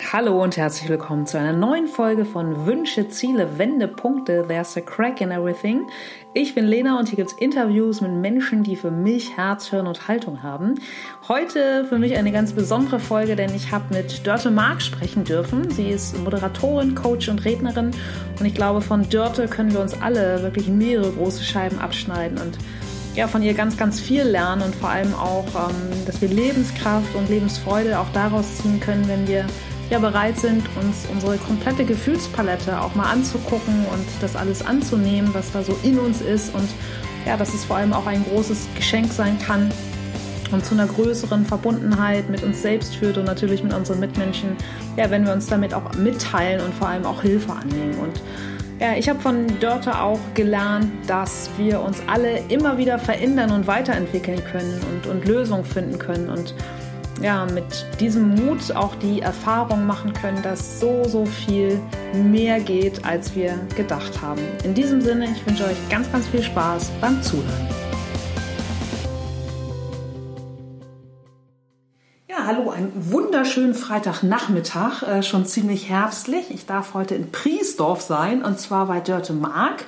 Hallo und herzlich willkommen zu einer neuen Folge von Wünsche, Ziele, Wendepunkte. There's a crack in everything. Ich bin Lena und hier gibt es Interviews mit Menschen, die für mich Herz, Hirn und Haltung haben. Heute für mich eine ganz besondere Folge, denn ich habe mit Dörte Mark sprechen dürfen. Sie ist Moderatorin, Coach und Rednerin und ich glaube, von Dörte können wir uns alle wirklich mehrere große Scheiben abschneiden und ja, von ihr ganz, ganz viel lernen und vor allem auch, ähm, dass wir Lebenskraft und Lebensfreude auch daraus ziehen können, wenn wir ja bereit sind, uns unsere komplette Gefühlspalette auch mal anzugucken und das alles anzunehmen, was da so in uns ist. Und ja, dass es vor allem auch ein großes Geschenk sein kann und zu einer größeren Verbundenheit mit uns selbst führt und natürlich mit unseren Mitmenschen, ja, wenn wir uns damit auch mitteilen und vor allem auch Hilfe annehmen. Und ja, ich habe von Dörte auch gelernt, dass wir uns alle immer wieder verändern und weiterentwickeln können und, und Lösungen finden können. Und ja, mit diesem Mut auch die Erfahrung machen können, dass so, so viel mehr geht, als wir gedacht haben. In diesem Sinne, ich wünsche euch ganz, ganz viel Spaß beim Zuhören. Ja, hallo, einen wunderschönen Freitagnachmittag, äh, schon ziemlich herbstlich. Ich darf heute in Priesdorf sein und zwar bei Dörte Mark.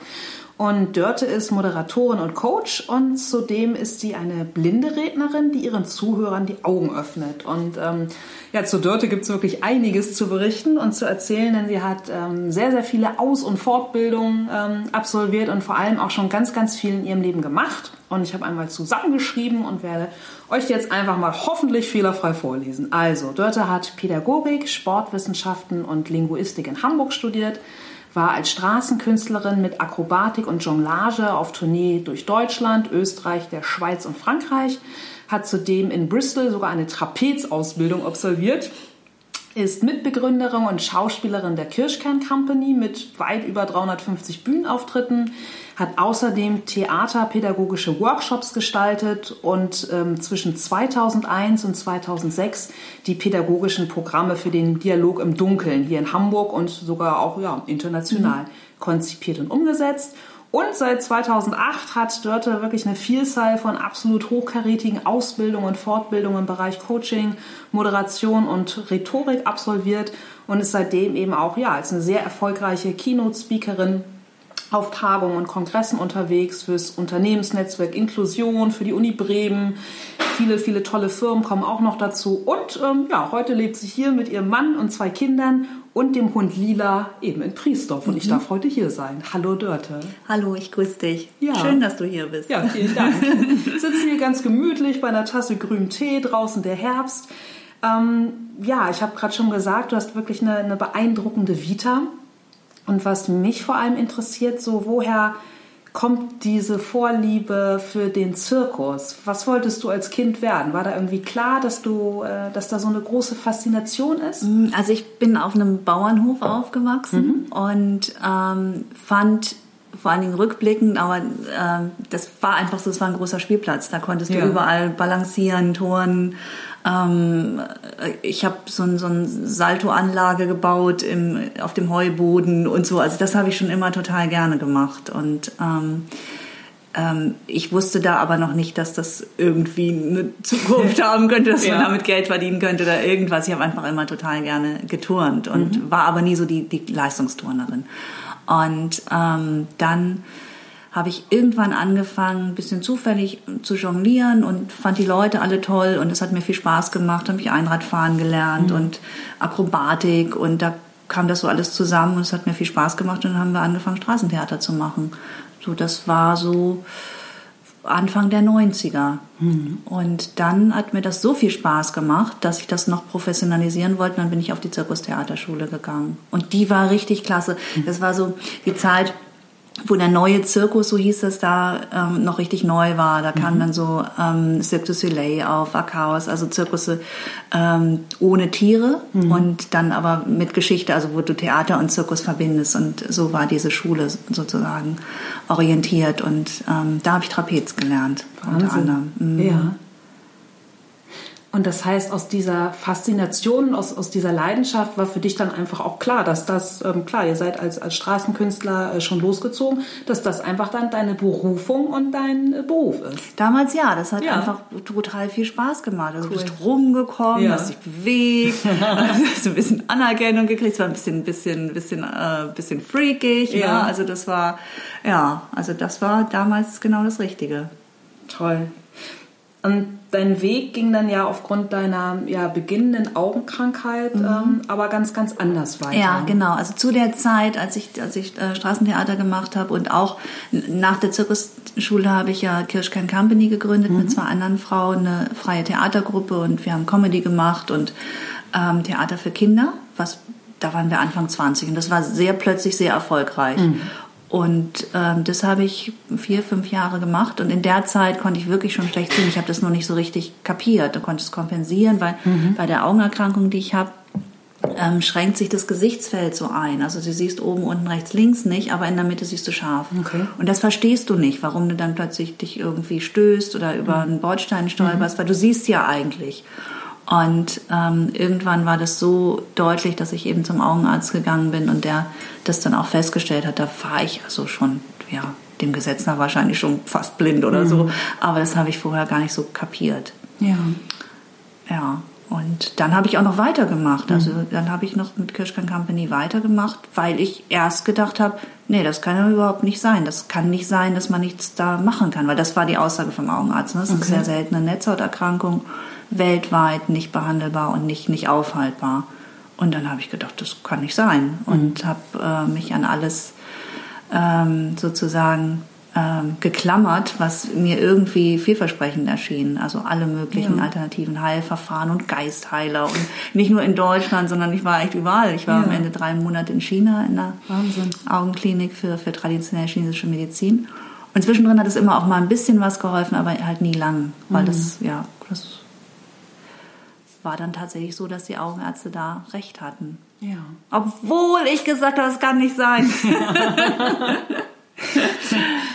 Und Dörte ist Moderatorin und Coach und zudem ist sie eine blinde Rednerin, die ihren Zuhörern die Augen öffnet. Und ähm, ja, zu Dörte gibt es wirklich einiges zu berichten und zu erzählen, denn sie hat ähm, sehr, sehr viele Aus- und Fortbildungen ähm, absolviert und vor allem auch schon ganz, ganz viel in ihrem Leben gemacht. Und ich habe einmal zusammengeschrieben und werde euch jetzt einfach mal hoffentlich fehlerfrei vorlesen. Also, Dörte hat Pädagogik, Sportwissenschaften und Linguistik in Hamburg studiert war als Straßenkünstlerin mit Akrobatik und Jonglage auf Tournee durch Deutschland, Österreich, der Schweiz und Frankreich, hat zudem in Bristol sogar eine Trapezausbildung absolviert, ist Mitbegründerin und Schauspielerin der Kirschkern Company mit weit über 350 Bühnenauftritten, hat außerdem theaterpädagogische Workshops gestaltet und ähm, zwischen 2001 und 2006 die pädagogischen Programme für den Dialog im Dunkeln hier in Hamburg und sogar auch ja, international mhm. konzipiert und umgesetzt. Und seit 2008 hat Dörte wirklich eine Vielzahl von absolut hochkarätigen Ausbildungen und Fortbildungen im Bereich Coaching, Moderation und Rhetorik absolviert und ist seitdem eben auch ja, als eine sehr erfolgreiche Keynote-Speakerin auf Tagungen und Kongressen unterwegs fürs Unternehmensnetzwerk Inklusion, für die Uni Bremen. Viele, viele tolle Firmen kommen auch noch dazu. Und ähm, ja, heute lebt sie hier mit ihrem Mann und zwei Kindern und dem Hund Lila eben in Priesdorf. Und mhm. ich darf heute hier sein. Hallo Dörte. Hallo, ich grüße dich. Ja. Schön, dass du hier bist. Ja, vielen Dank. Sitzen hier ganz gemütlich bei einer Tasse grünen Tee, draußen der Herbst. Ähm, ja, ich habe gerade schon gesagt, du hast wirklich eine, eine beeindruckende Vita. Und was mich vor allem interessiert, so woher kommt diese Vorliebe für den Zirkus? Was wolltest du als Kind werden? War da irgendwie klar, dass du, äh, dass da so eine große Faszination ist? Mm, also ich bin auf einem Bauernhof aufgewachsen mhm. und ähm, fand vor allen Dingen rückblickend, aber äh, das war einfach so, es war ein großer Spielplatz. Da konntest du ja. überall balancieren, touren, ähm, ich habe so, ein, so eine Salto-Anlage gebaut im, auf dem Heuboden und so. Also das habe ich schon immer total gerne gemacht. Und ähm, ähm, ich wusste da aber noch nicht, dass das irgendwie eine Zukunft haben könnte, dass ja. man damit Geld verdienen könnte oder irgendwas. Ich habe einfach immer total gerne geturnt und mhm. war aber nie so die, die Leistungsturnerin. Und ähm, dann habe ich irgendwann angefangen, ein bisschen zufällig zu jonglieren und fand die Leute alle toll und es hat mir viel Spaß gemacht, habe ich Einradfahren gelernt mhm. und Akrobatik und da kam das so alles zusammen und es hat mir viel Spaß gemacht und dann haben wir angefangen Straßentheater zu machen. So, das war so Anfang der 90er. Mhm. Und dann hat mir das so viel Spaß gemacht, dass ich das noch professionalisieren wollte. Dann bin ich auf die Zirkustheaterschule gegangen. Und die war richtig klasse. Mhm. Das war so die Zeit, wo der neue Zirkus, so hieß es da, ähm, noch richtig neu war. Da kam mhm. dann so ähm, Cirque du Soleil auf, Chaos, also Zirkusse ähm, ohne Tiere mhm. und dann aber mit Geschichte, also wo du Theater und Zirkus verbindest. Und so war diese Schule sozusagen orientiert. Und ähm, da habe ich Trapez gelernt, Wahnsinn. unter anderem. Mhm. Ja. Und das heißt, aus dieser Faszination, aus, aus dieser Leidenschaft war für dich dann einfach auch klar, dass das, ähm, klar, ihr seid als, als Straßenkünstler äh, schon losgezogen, dass das einfach dann deine Berufung und dein äh, Beruf ist. Damals ja, das hat ja. einfach total viel Spaß gemacht. Also cool. du bist rumgekommen, ja. hast dich bewegt, hast ein bisschen Anerkennung gekriegt, es war ein bisschen, bisschen, bisschen, äh, bisschen freakig. Ja. ja. Also das war, ja, also das war damals genau das Richtige. Toll. Und dein Weg ging dann ja aufgrund deiner ja, beginnenden Augenkrankheit mhm. ähm, aber ganz, ganz anders weiter. Ja, genau. Also zu der Zeit, als ich, als ich äh, Straßentheater gemacht habe und auch nach der Zirkusschule habe ich ja Kirschkern Company gegründet mhm. mit zwei anderen Frauen, eine freie Theatergruppe und wir haben Comedy gemacht und ähm, Theater für Kinder, was da waren wir Anfang 20 und das war sehr plötzlich sehr erfolgreich. Mhm. Und ähm, das habe ich vier, fünf Jahre gemacht. Und in der Zeit konnte ich wirklich schon schlecht sehen. Ich habe das nur nicht so richtig kapiert. Du konntest kompensieren, weil mhm. bei der Augenerkrankung, die ich habe, ähm, schränkt sich das Gesichtsfeld so ein. Also du siehst oben, unten, rechts, links nicht, aber in der Mitte siehst du scharf. Okay. Und das verstehst du nicht, warum du dann plötzlich dich irgendwie stößt oder über einen Bordstein stolperst, mhm. weil du siehst ja eigentlich. Und ähm, irgendwann war das so deutlich, dass ich eben zum Augenarzt gegangen bin und der das dann auch festgestellt hat. Da war ich also schon, ja, dem Gesetz nach wahrscheinlich schon fast blind oder mhm. so. Aber das habe ich vorher gar nicht so kapiert. Ja. Ja. Und dann habe ich auch noch weitergemacht. Also mhm. dann habe ich noch mit Kirschkan Company weitergemacht, weil ich erst gedacht habe, nee, das kann ja überhaupt nicht sein. Das kann nicht sein, dass man nichts da machen kann, weil das war die Aussage vom Augenarzt. Ne? Das ist okay. eine sehr seltene Netzhauterkrankung weltweit nicht behandelbar und nicht, nicht aufhaltbar. Und dann habe ich gedacht, das kann nicht sein. Und mhm. habe äh, mich an alles ähm, sozusagen ähm, geklammert, was mir irgendwie vielversprechend erschien. Also alle möglichen ja. alternativen Heilverfahren und Geistheiler. Und nicht nur in Deutschland, sondern ich war echt überall. Ich war ja. am Ende drei Monate in China in der Wahnsinn. Augenklinik für, für traditionelle chinesische Medizin. Und zwischendrin hat es immer auch mal ein bisschen was geholfen, aber halt nie lang, weil mhm. das, ja, das war dann tatsächlich so, dass die Augenärzte da recht hatten. Ja. Obwohl ich gesagt habe, das kann nicht sein.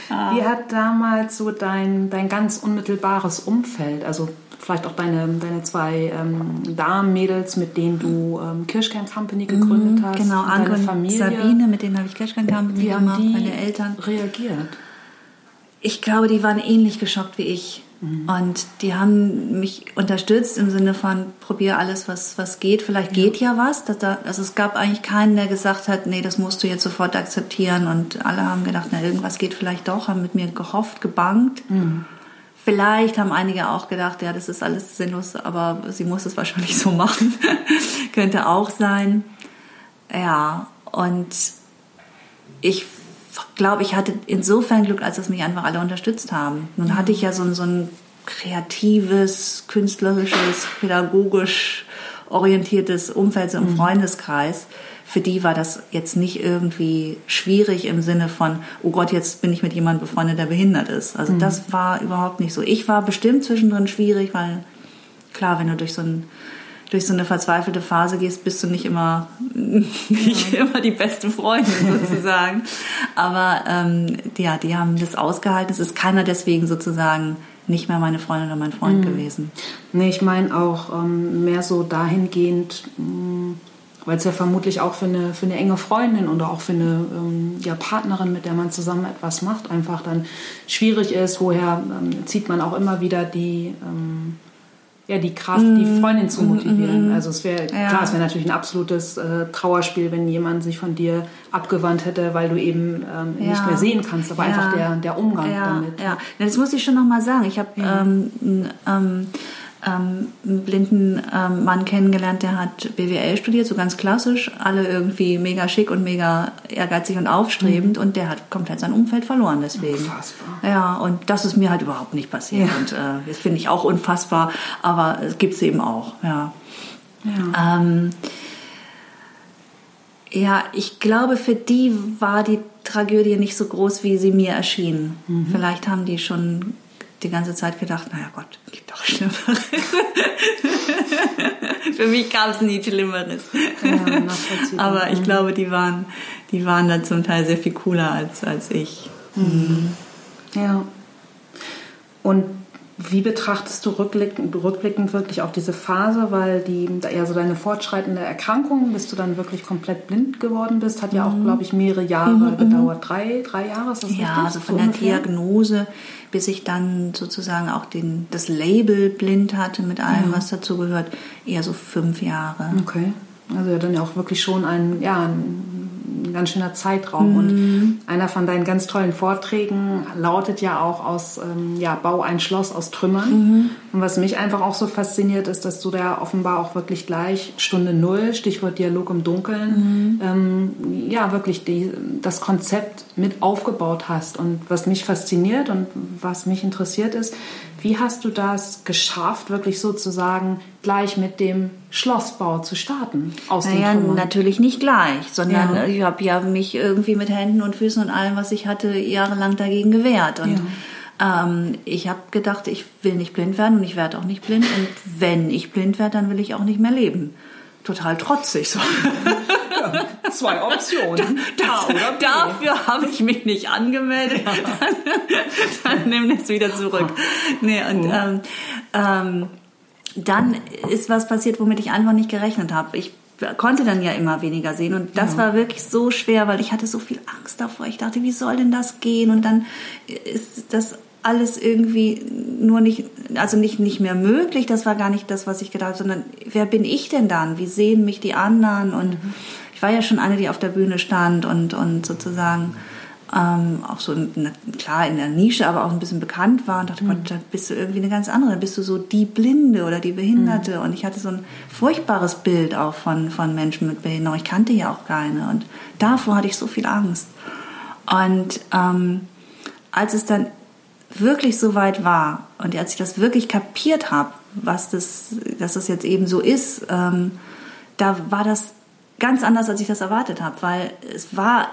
Wie hat damals so dein, dein ganz unmittelbares Umfeld, also vielleicht auch deine, deine zwei ähm, Damenmädels, mit denen du ähm, Kirschkern Company gegründet mhm, hast. Genau, Anke und Familie. Sabine, mit denen habe ich Kirschkern Company Wie gemacht, haben die meine Eltern. reagiert? Ich glaube, die waren ähnlich geschockt wie ich. Mhm. Und die haben mich unterstützt im Sinne von, probier alles, was, was geht. Vielleicht ja. geht ja was. Also es gab eigentlich keinen, der gesagt hat, nee, das musst du jetzt sofort akzeptieren. Und alle haben gedacht, na, irgendwas geht vielleicht doch, haben mit mir gehofft, gebankt. Mhm. Vielleicht haben einige auch gedacht, ja, das ist alles sinnlos, aber sie muss es wahrscheinlich so machen. Könnte auch sein. Ja, und ich glaube, ich hatte insofern Glück, als dass mich einfach alle unterstützt haben. Nun hatte ich ja so, so ein kreatives, künstlerisches, pädagogisch orientiertes Umfeld so im mhm. Freundeskreis. Für die war das jetzt nicht irgendwie schwierig im Sinne von, oh Gott, jetzt bin ich mit jemandem befreundet, der behindert ist. Also mhm. das war überhaupt nicht so. Ich war bestimmt zwischendrin schwierig, weil klar, wenn du durch so ein durch so eine verzweifelte Phase gehst, bist du nicht immer nicht ja. immer die beste Freundin sozusagen. Aber ähm, ja, die haben das ausgehalten. Es ist keiner deswegen sozusagen nicht mehr meine Freundin oder mein Freund mhm. gewesen. Nee, ich meine auch ähm, mehr so dahingehend, mm, weil es ja vermutlich auch für eine, für eine enge Freundin oder auch für eine ähm, ja, Partnerin, mit der man zusammen etwas macht, einfach dann schwierig ist. Woher ähm, zieht man auch immer wieder die ähm, ja, die Kraft, die mhm. Freundin zu motivieren. Mhm. Also es wäre ja. klar, es wäre natürlich ein absolutes äh, Trauerspiel, wenn jemand sich von dir abgewandt hätte, weil du eben ähm, ja. nicht mehr sehen kannst, aber ja. einfach der, der Umgang damit. Ja, das muss ich schon nochmal sagen. Ich habe ähm, ähm, ähm, einen blinden ähm, Mann kennengelernt, der hat BWL studiert, so ganz klassisch, alle irgendwie mega schick und mega ehrgeizig und aufstrebend mhm. und der hat komplett sein Umfeld verloren deswegen. Unfassbar. Ja, und das ist mir halt überhaupt nicht passiert ja. und äh, das finde ich auch unfassbar, aber es gibt es eben auch, ja. Ja. Ähm, ja, ich glaube, für die war die Tragödie nicht so groß, wie sie mir erschien. Mhm. Vielleicht haben die schon die ganze Zeit gedacht, naja Gott, gibt doch Schlimmeres. Für mich gab es nie Schlimmeres. Ja, Aber ich glaube, die waren, die waren da zum Teil sehr viel cooler als, als ich. Mhm. Ja. Und Wie betrachtest du rückblickend, rückblickend wirklich auch diese Phase, weil die ja so deine fortschreitende Erkrankung, bis du dann wirklich komplett blind geworden bist, hat ja auch, mhm. glaube ich, mehrere Jahre mhm, mhm. gedauert. Drei, drei Jahre ist das Ja, richtig? also von so der Diagnose bis ich dann sozusagen auch den, das Label blind hatte mit allem, ja. was dazu gehört, eher so fünf Jahre. Okay. Also ja, dann ja auch wirklich schon ein, ja, ein ein ganz schöner Zeitraum. Mhm. Und einer von deinen ganz tollen Vorträgen lautet ja auch aus ähm, ja, Bau ein Schloss aus Trümmern. Mhm. Und was mich einfach auch so fasziniert, ist, dass du da offenbar auch wirklich gleich Stunde Null, Stichwort Dialog im Dunkeln, mhm. ähm, ja, wirklich die, das Konzept mit aufgebaut hast. Und was mich fasziniert und was mich interessiert ist, wie hast du das geschafft, wirklich sozusagen gleich mit dem Schlossbau zu starten? Aus naja, natürlich nicht gleich, sondern ja. ich habe ja mich irgendwie mit Händen und Füßen und allem, was ich hatte, jahrelang dagegen gewehrt. Und ja. ähm, ich habe gedacht, ich will nicht blind werden und ich werde auch nicht blind. Und wenn ich blind werde, dann will ich auch nicht mehr leben. Total trotzig. So. Ja, zwei Optionen. Das, das, dafür habe ich mich nicht angemeldet. Ja. Dann, dann nimm das wieder zurück. Nee, und mhm. ähm, ähm, dann ist was passiert, womit ich einfach nicht gerechnet habe. Ich konnte dann ja immer weniger sehen und das ja. war wirklich so schwer, weil ich hatte so viel Angst davor. Ich dachte, wie soll denn das gehen? Und dann ist das alles irgendwie nur nicht, also nicht, nicht mehr möglich. Das war gar nicht das, was ich gedacht habe, sondern wer bin ich denn dann? Wie sehen mich die anderen? Und mhm. Ich war ja schon eine, die auf der Bühne stand und, und sozusagen ähm, auch so in, klar in der Nische, aber auch ein bisschen bekannt war und dachte, mhm. Gott, dann bist du irgendwie eine ganz andere, dann bist du so die Blinde oder die Behinderte mhm. und ich hatte so ein furchtbares Bild auch von, von Menschen mit Behinderung. Ich kannte ja auch keine und davor hatte ich so viel Angst. Und ähm, als es dann wirklich so weit war und als ich das wirklich kapiert habe, was das, dass das jetzt eben so ist, ähm, da war das ganz anders, als ich das erwartet habe, weil es war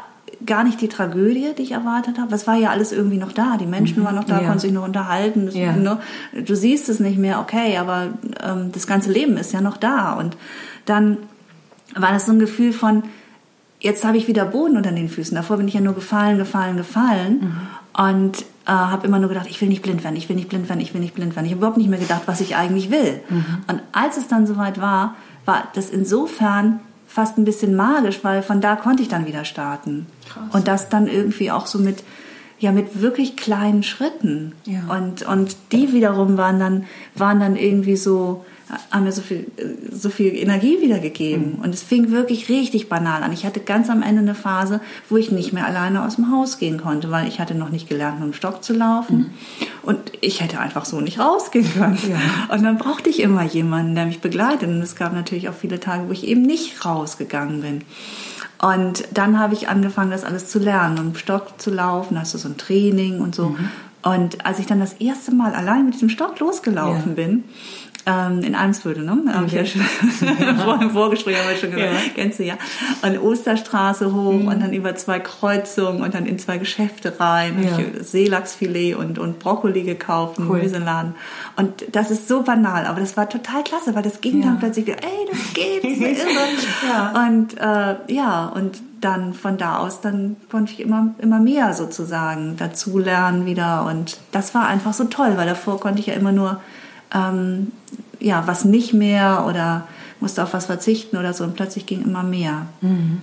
gar nicht die Tragödie, die ich erwartet habe. Es war ja alles irgendwie noch da. Die Menschen mhm. waren noch da, ja. konnten sich noch unterhalten. Das, ja. ne, du siehst es nicht mehr, okay, aber ähm, das ganze Leben ist ja noch da. Und dann war das so ein Gefühl von, jetzt habe ich wieder Boden unter den Füßen. Davor bin ich ja nur gefallen, gefallen, gefallen. Mhm. Und äh, habe immer nur gedacht, ich will nicht blind werden, ich will nicht blind werden, ich will nicht blind werden. Ich habe überhaupt nicht mehr gedacht, was ich eigentlich will. Mhm. Und als es dann soweit war, war das insofern fast ein bisschen magisch, weil von da konnte ich dann wieder starten. Krass. Und das dann irgendwie auch so mit, ja, mit wirklich kleinen Schritten. Ja. Und, und die wiederum waren dann, waren dann irgendwie so, haben mir so viel, so viel Energie wiedergegeben. Mhm. Und es fing wirklich richtig banal an. Ich hatte ganz am Ende eine Phase, wo ich nicht mehr alleine aus dem Haus gehen konnte, weil ich hatte noch nicht gelernt, mit dem Stock zu laufen. Mhm. Und ich hätte einfach so nicht rausgehen können. Ja. Und dann brauchte ich immer jemanden, der mich begleitet. Und es gab natürlich auch viele Tage, wo ich eben nicht rausgegangen bin. Und dann habe ich angefangen, das alles zu lernen, dem Stock zu laufen. Hast du so ein Training und so. Mhm. Und als ich dann das erste Mal allein mit diesem Stock losgelaufen ja. bin, ähm, in Almsviertel, ne? Okay. ich ja schon vor im Vorgespräch habe ich schon gesagt, ja. kennst du ja. Und Osterstraße hoch mhm. und dann über zwei Kreuzungen und dann in zwei Geschäfte rein. Ja. Ich Seelachsfilet und, und Brokkoli gekauft cool. Gemüseladen. Und das ist so banal, aber das war total klasse, weil das ging ja. dann plötzlich wieder, ey, das geht, das ist irre. ja. Und äh, ja, und dann von da aus, dann konnte ich immer, immer mehr sozusagen dazulernen wieder. Und das war einfach so toll, weil davor konnte ich ja immer nur ähm, ja, was nicht mehr oder musste auf was verzichten oder so und plötzlich ging immer mehr. Mhm.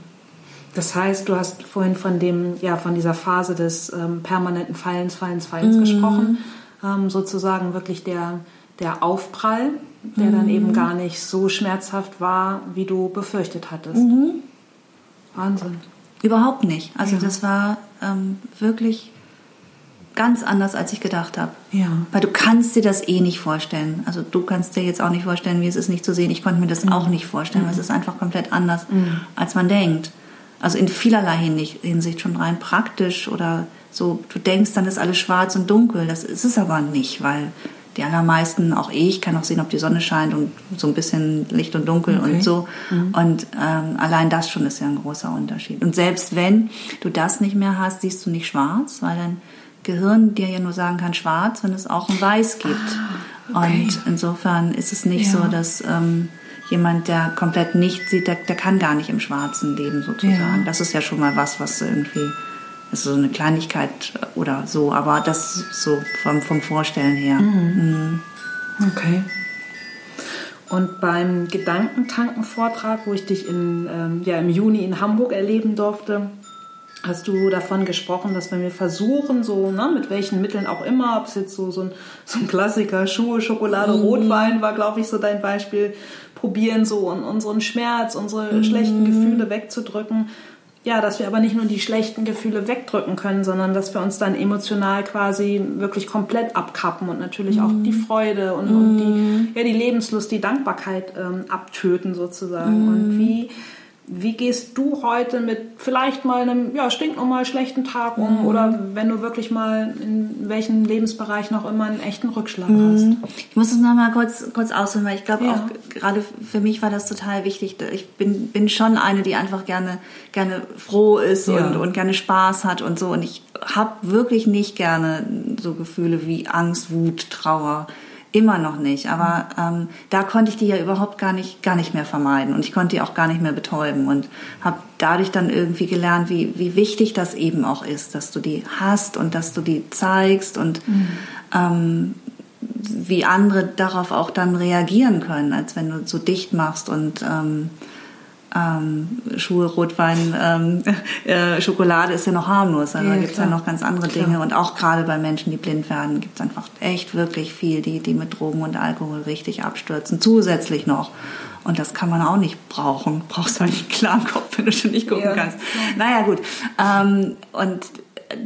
Das heißt, du hast vorhin von dem, ja, von dieser Phase des ähm, permanenten Fallens, Fallens, Fallens mhm. gesprochen. Ähm, sozusagen wirklich der, der Aufprall, der mhm. dann eben gar nicht so schmerzhaft war, wie du befürchtet hattest. Mhm. Wahnsinn. Überhaupt nicht. Also ja. das war ähm, wirklich ganz anders, als ich gedacht habe. Ja. Weil du kannst dir das eh nicht vorstellen. Also du kannst dir jetzt auch nicht vorstellen, wie es ist, nicht zu sehen. Ich konnte mir das mhm. auch nicht vorstellen, mhm. weil es ist einfach komplett anders, mhm. als man denkt. Also in vielerlei Hinsicht schon rein praktisch oder so. Du denkst, dann ist alles schwarz und dunkel. Das ist es aber nicht, weil die allermeisten, auch ich, kann auch sehen, ob die Sonne scheint und so ein bisschen Licht und Dunkel okay. und so. Mhm. Und ähm, allein das schon ist ja ein großer Unterschied. Und selbst wenn du das nicht mehr hast, siehst du nicht schwarz, weil dann Gehirn dir ja nur sagen kann schwarz, wenn es auch ein weiß gibt. Ah, okay. Und insofern ist es nicht ja. so, dass ähm, jemand, der komplett nicht sieht, der, der kann gar nicht im Schwarzen leben sozusagen. Ja. Das ist ja schon mal was, was irgendwie Also so eine Kleinigkeit oder so, aber das so vom, vom Vorstellen her. Mhm. Mhm. Okay. Und beim Gedankentanken-Vortrag, wo ich dich in, ähm, ja, im Juni in Hamburg erleben durfte, hast du davon gesprochen, dass wenn wir versuchen, so ne, mit welchen Mitteln auch immer, ob es jetzt so, so, ein, so ein Klassiker, Schuhe, Schokolade, mhm. Rotwein war, glaube ich, so dein Beispiel, probieren so unseren Schmerz, unsere mhm. schlechten Gefühle wegzudrücken. Ja, dass wir aber nicht nur die schlechten Gefühle wegdrücken können, sondern dass wir uns dann emotional quasi wirklich komplett abkappen und natürlich auch die mhm. Freude und, und die, mhm. ja, die Lebenslust, die Dankbarkeit ähm, abtöten sozusagen. Und wie wie gehst du heute mit vielleicht mal einem ja, stinknormal schlechten Tag um mhm. oder wenn du wirklich mal in welchem Lebensbereich noch immer einen echten Rückschlag mhm. hast? Ich muss es nochmal kurz, kurz ausholen, weil ich glaube ja. auch gerade für mich war das total wichtig. Ich bin, bin schon eine, die einfach gerne, gerne froh ist ja. und, und gerne Spaß hat und so und ich habe wirklich nicht gerne so Gefühle wie Angst, Wut, Trauer Immer noch nicht, aber ähm, da konnte ich die ja überhaupt gar nicht, gar nicht mehr vermeiden. Und ich konnte die auch gar nicht mehr betäuben. Und habe dadurch dann irgendwie gelernt, wie, wie wichtig das eben auch ist, dass du die hast und dass du die zeigst und mhm. ähm, wie andere darauf auch dann reagieren können, als wenn du so dicht machst und ähm, ähm, Schuhe, Rotwein, ähm, äh, Schokolade ist ja noch harmlos. Also ja, da gibt es ja noch ganz andere klar. Dinge. Und auch gerade bei Menschen, die blind werden, gibt es einfach echt wirklich viel, die, die mit Drogen und Alkohol richtig abstürzen. Zusätzlich noch. Und das kann man auch nicht brauchen. Brauchst du eigentlich einen klaren Kopf, wenn du schon nicht gucken ja, kannst. Klar. Naja, gut. Ähm, und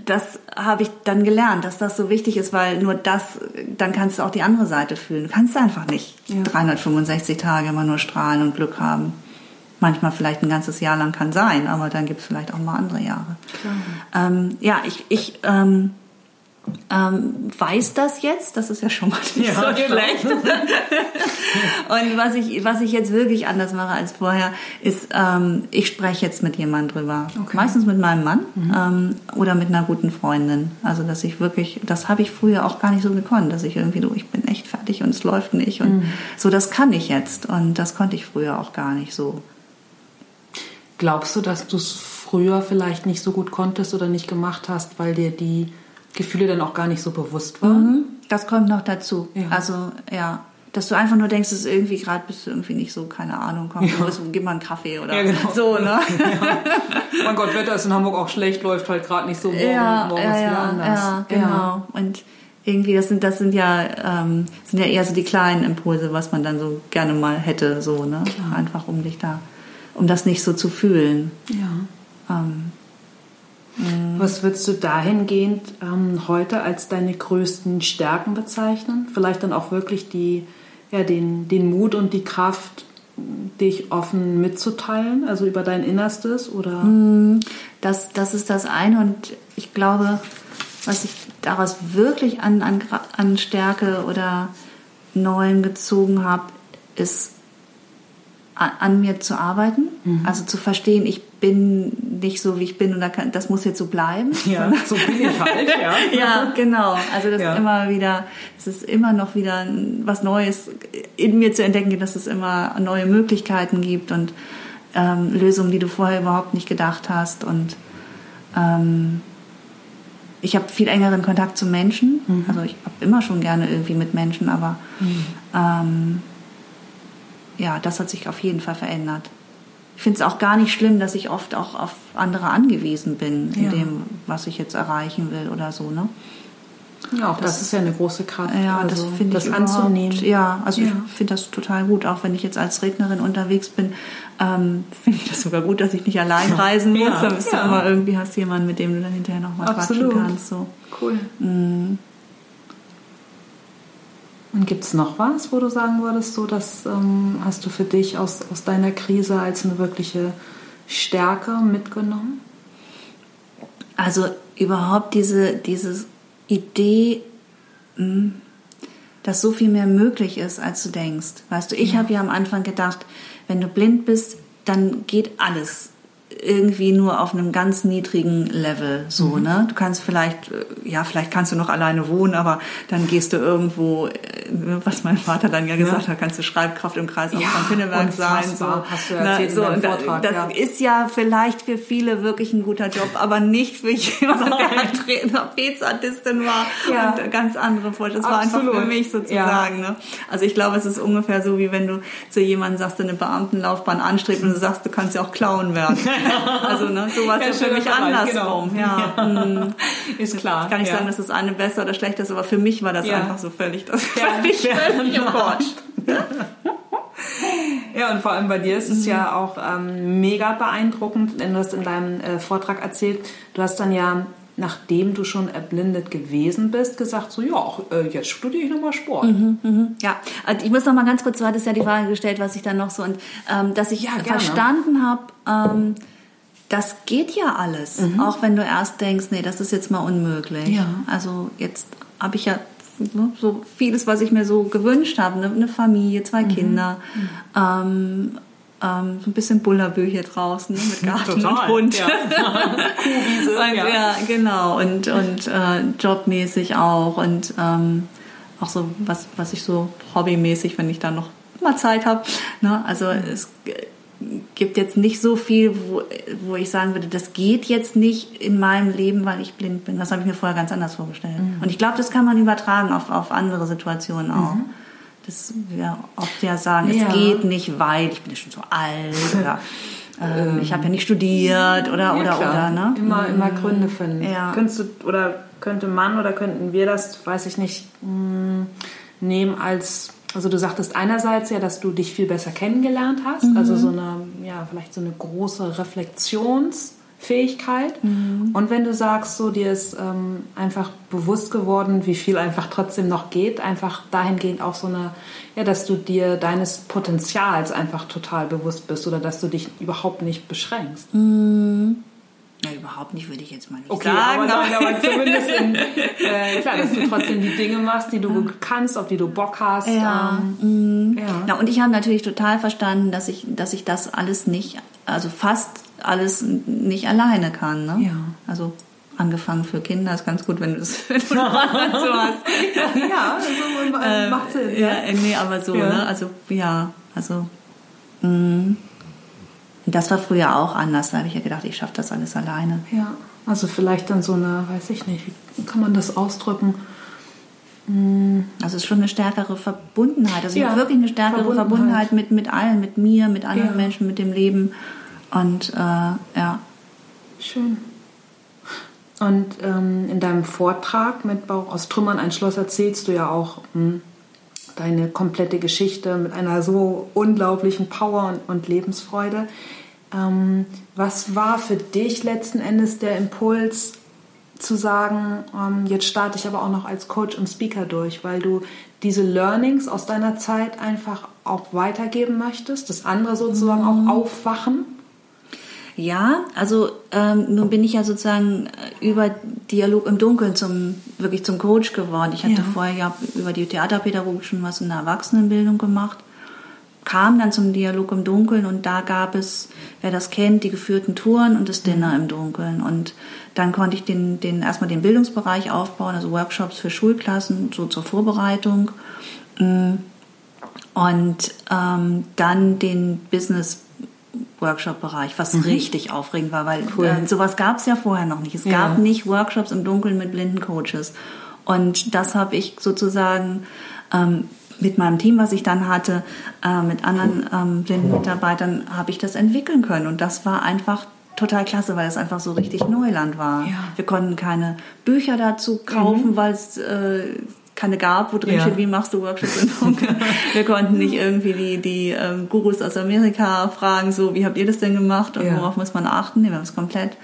das habe ich dann gelernt, dass das so wichtig ist, weil nur das, dann kannst du auch die andere Seite fühlen. Du kannst einfach nicht ja. 365 Tage immer nur strahlen und Glück haben manchmal vielleicht ein ganzes Jahr lang kann sein, aber dann gibt es vielleicht auch mal andere Jahre. Ähm, ja, ich, ich ähm, ähm, weiß das jetzt, das ist ja schon mal nicht ja, so genau. schlecht. und was ich, was ich jetzt wirklich anders mache als vorher, ist, ähm, ich spreche jetzt mit jemandem drüber. Okay. Meistens mit meinem Mann mhm. ähm, oder mit einer guten Freundin. Also, dass ich wirklich, das habe ich früher auch gar nicht so gekonnt, dass ich irgendwie, du, ich bin echt fertig und es läuft nicht. Und mhm. so, das kann ich jetzt. Und das konnte ich früher auch gar nicht so. Glaubst du, dass du es früher vielleicht nicht so gut konntest oder nicht gemacht hast, weil dir die Gefühle dann auch gar nicht so bewusst waren? Mhm, das kommt noch dazu. Ja. Also ja, dass du einfach nur denkst, dass irgendwie gerade bist du irgendwie nicht so, keine Ahnung, komm, ja. gib mal einen Kaffee oder ja, genau. so, ne? Mein Gott, Wetter ist in Hamburg auch schlecht, läuft halt gerade nicht so morgen, ja, morgens ja, ja, anders. Ja, genau. Und irgendwie, das sind, das sind ja, ähm, sind ja eher so die kleinen Impulse, was man dann so gerne mal hätte, so, ne? Klar. Einfach um dich da um das nicht so zu fühlen. Ja. Ähm, Was würdest du dahingehend ähm, heute als deine größten Stärken bezeichnen? Vielleicht dann auch wirklich die, ja, den, den Mut und die Kraft, dich offen mitzuteilen, also über dein Innerstes oder? Mm, das, das ist das eine und ich glaube, was ich daraus wirklich an, an, an Stärke oder Neuem gezogen habe, ist an mir zu arbeiten, mhm. also zu verstehen, ich bin nicht so, wie ich bin und das muss jetzt so bleiben. Ja, so bin ich halt, ja. ja, genau. Also das ja. immer wieder, es ist immer noch wieder was Neues in mir zu entdecken, dass es immer neue Möglichkeiten gibt und ähm, Lösungen, die du vorher überhaupt nicht gedacht hast und ähm, ich habe viel engeren Kontakt zu Menschen. Mhm. Also ich habe immer schon gerne irgendwie mit Menschen, aber mhm. ähm, ja, das hat sich auf jeden Fall verändert. Ich finde es auch gar nicht schlimm, dass ich oft auch auf andere angewiesen bin, in ja. dem, was ich jetzt erreichen will oder so. Ne? Ja, auch das, das ist ja eine große Kraft. Ja, also, das finde ich anzunehmen. Ja, also ja. ich finde das total gut. Auch wenn ich jetzt als Rednerin unterwegs bin, ähm, finde ich das sogar gut, dass ich nicht allein reisen muss. Ja, dann bist ja. du immer irgendwie hast jemanden, mit dem du dann hinterher nochmal quatschen kannst. So. Cool. Mhm. Und gibt es noch was, wo du sagen würdest, so das ähm, hast du für dich aus, aus deiner Krise als eine wirkliche Stärke mitgenommen? Also überhaupt diese, diese Idee, hm, dass so viel mehr möglich ist, als du denkst. Weißt du, ich ja. habe ja am Anfang gedacht, wenn du blind bist, dann geht alles irgendwie nur auf einem ganz niedrigen Level so, mhm. ne? Du kannst vielleicht, äh, ja, vielleicht kannst du noch alleine wohnen, aber dann gehst du irgendwo, äh, was mein Vater dann ja gesagt ja. hat, kannst du Schreibkraft im Kreis ja, von Pinneberg sein. So, hast du erzählt Na, so, in Vortrag, das ja. ist ja vielleicht für viele wirklich ein guter Job, aber nicht für jemanden, der Trapezartistin war ja. und ganz andere Vorstellungen. Das Absolut. war einfach für mich sozusagen. Ne? Also ich glaube, es ist ungefähr so, wie wenn du zu jemandem sagst, der eine Beamtenlaufbahn anstrebt und du sagst, du kannst ja auch klauen werden. also ne, so war es ja, für mich andersrum. Genau. Ja. ja. Hm. Ist klar. Ich kann nicht sagen, dass das eine besser oder schlechter ist, aber für mich war das einfach so völlig das völlig, völlig im Ja, und vor allem bei dir ist es mhm. ja auch ähm, mega beeindruckend, denn du hast in deinem äh, Vortrag erzählt, du hast dann ja, nachdem du schon erblindet gewesen bist, gesagt, so ja, äh, jetzt studiere ich nochmal Sport. Mhm, mh. Ja, also ich muss noch mal ganz kurz, du hattest ja die Frage gestellt, was ich dann noch so, und ähm, dass ich ja, verstanden habe, ähm, das geht ja alles, mhm. auch wenn du erst denkst, nee, das ist jetzt mal unmöglich. Ja. Also jetzt habe ich ja Ne, so vieles, was ich mir so gewünscht habe. Eine, Familie, zwei mhm. Kinder, mhm. Ähm, ähm, so ein bisschen Bullerbücher draußen ne, mit Garten Total, und Hund. Ja. Kuhwiese. und, ja. ja. genau. Und, und äh, jobmäßig auch. Und ähm, auch so, was, was ich so hobbymäßig, wenn ich da noch mal Zeit habe. Ne? Also mhm. es gibt jetzt nicht so viel, wo, wo ich sagen würde, das geht jetzt nicht in meinem Leben, weil ich blind bin. Das habe ich mir vorher ganz anders vorgestellt. Mhm. Und ich glaube, das kann man übertragen auf, auf andere Situationen auch. Mhm. Das wir oft ja sagen, ja. es geht nicht, weil ich bin ja schon so alt oder ähm, ich habe ja nicht studiert oder ja, oder klar. oder ne? Immer mhm. immer Gründe finden. Ja. Könntest du oder könnte man oder könnten wir das, weiß ich nicht, mh, nehmen als also du sagtest einerseits ja, dass du dich viel besser kennengelernt hast, mhm. also so eine, ja, vielleicht so eine große Reflexionsfähigkeit. Mhm. Und wenn du sagst, so dir ist ähm, einfach bewusst geworden, wie viel einfach trotzdem noch geht, einfach dahingehend auch so eine, ja, dass du dir deines Potenzials einfach total bewusst bist oder dass du dich überhaupt nicht beschränkst. Mhm. Ja, überhaupt nicht, würde ich jetzt mal nicht okay, sagen. Aber, aber, aber zumindest in, äh, klar, dass du trotzdem die Dinge machst, die du kannst, auf die du Bock hast. Ja. Ähm, mhm. ja. Na, und ich habe natürlich total verstanden, dass ich, dass ich das alles nicht, also fast alles nicht alleine kann. Ne? Ja. Also angefangen für Kinder ist ganz gut, wenn du das wenn du so hast. ja, also, äh, macht Sinn. Ja, nee, aber so, ja. ne? Also ja, also mh. Mm. Das war früher auch anders. Da habe ich ja gedacht, ich schaffe das alles alleine. Ja, also vielleicht dann so eine, weiß ich nicht, wie kann man das ausdrücken? Hm. Also es ist schon eine stärkere Verbundenheit. Also ja, wirklich eine stärkere Verbundenheit, Verbundenheit mit, mit allen, mit mir, mit anderen ja. Menschen, mit dem Leben. Und äh, ja. Schön. Und ähm, in deinem Vortrag mit Bauch aus Trümmern ein Schloss erzählst du ja auch mh, hm, deine komplette Geschichte mit einer so unglaublichen Power und, und Lebensfreude. Ähm, was war für dich letzten Endes der Impuls zu sagen, ähm, jetzt starte ich aber auch noch als Coach und Speaker durch, weil du diese Learnings aus deiner Zeit einfach auch weitergeben möchtest, das andere sozusagen mhm. auch aufwachen? Ja, also ähm, nun bin ich ja sozusagen äh, über Dialog im Dunkeln zum wirklich zum Coach geworden. Ich hatte ja. vorher ja über die Theaterpädagogik schon was in der Erwachsenenbildung gemacht kam dann zum Dialog im Dunkeln und da gab es, wer das kennt, die geführten Touren und das Dinner im Dunkeln. Und dann konnte ich den, den erstmal den Bildungsbereich aufbauen, also Workshops für Schulklassen, so zur Vorbereitung. Mm. Und ähm, dann den Business Workshop-Bereich, was mhm. richtig aufregend war, weil cool. äh, sowas gab es ja vorher noch nicht. Es ja. gab nicht Workshops im Dunkeln mit blinden Coaches. Und das habe ich sozusagen ähm, mit meinem Team, was ich dann hatte, äh, mit anderen ähm, blinden Mitarbeitern, habe ich das entwickeln können. Und das war einfach total klasse, weil es einfach so richtig Neuland war. Ja. Wir konnten keine Bücher dazu kaufen, mhm. weil es äh, keine gab, wo drin ja. steht, wie machst du Workshops in. Wir konnten nicht irgendwie die, die ähm, Gurus aus Amerika fragen, so, wie habt ihr das denn gemacht und ja. worauf muss man achten? Nee, wir haben es komplett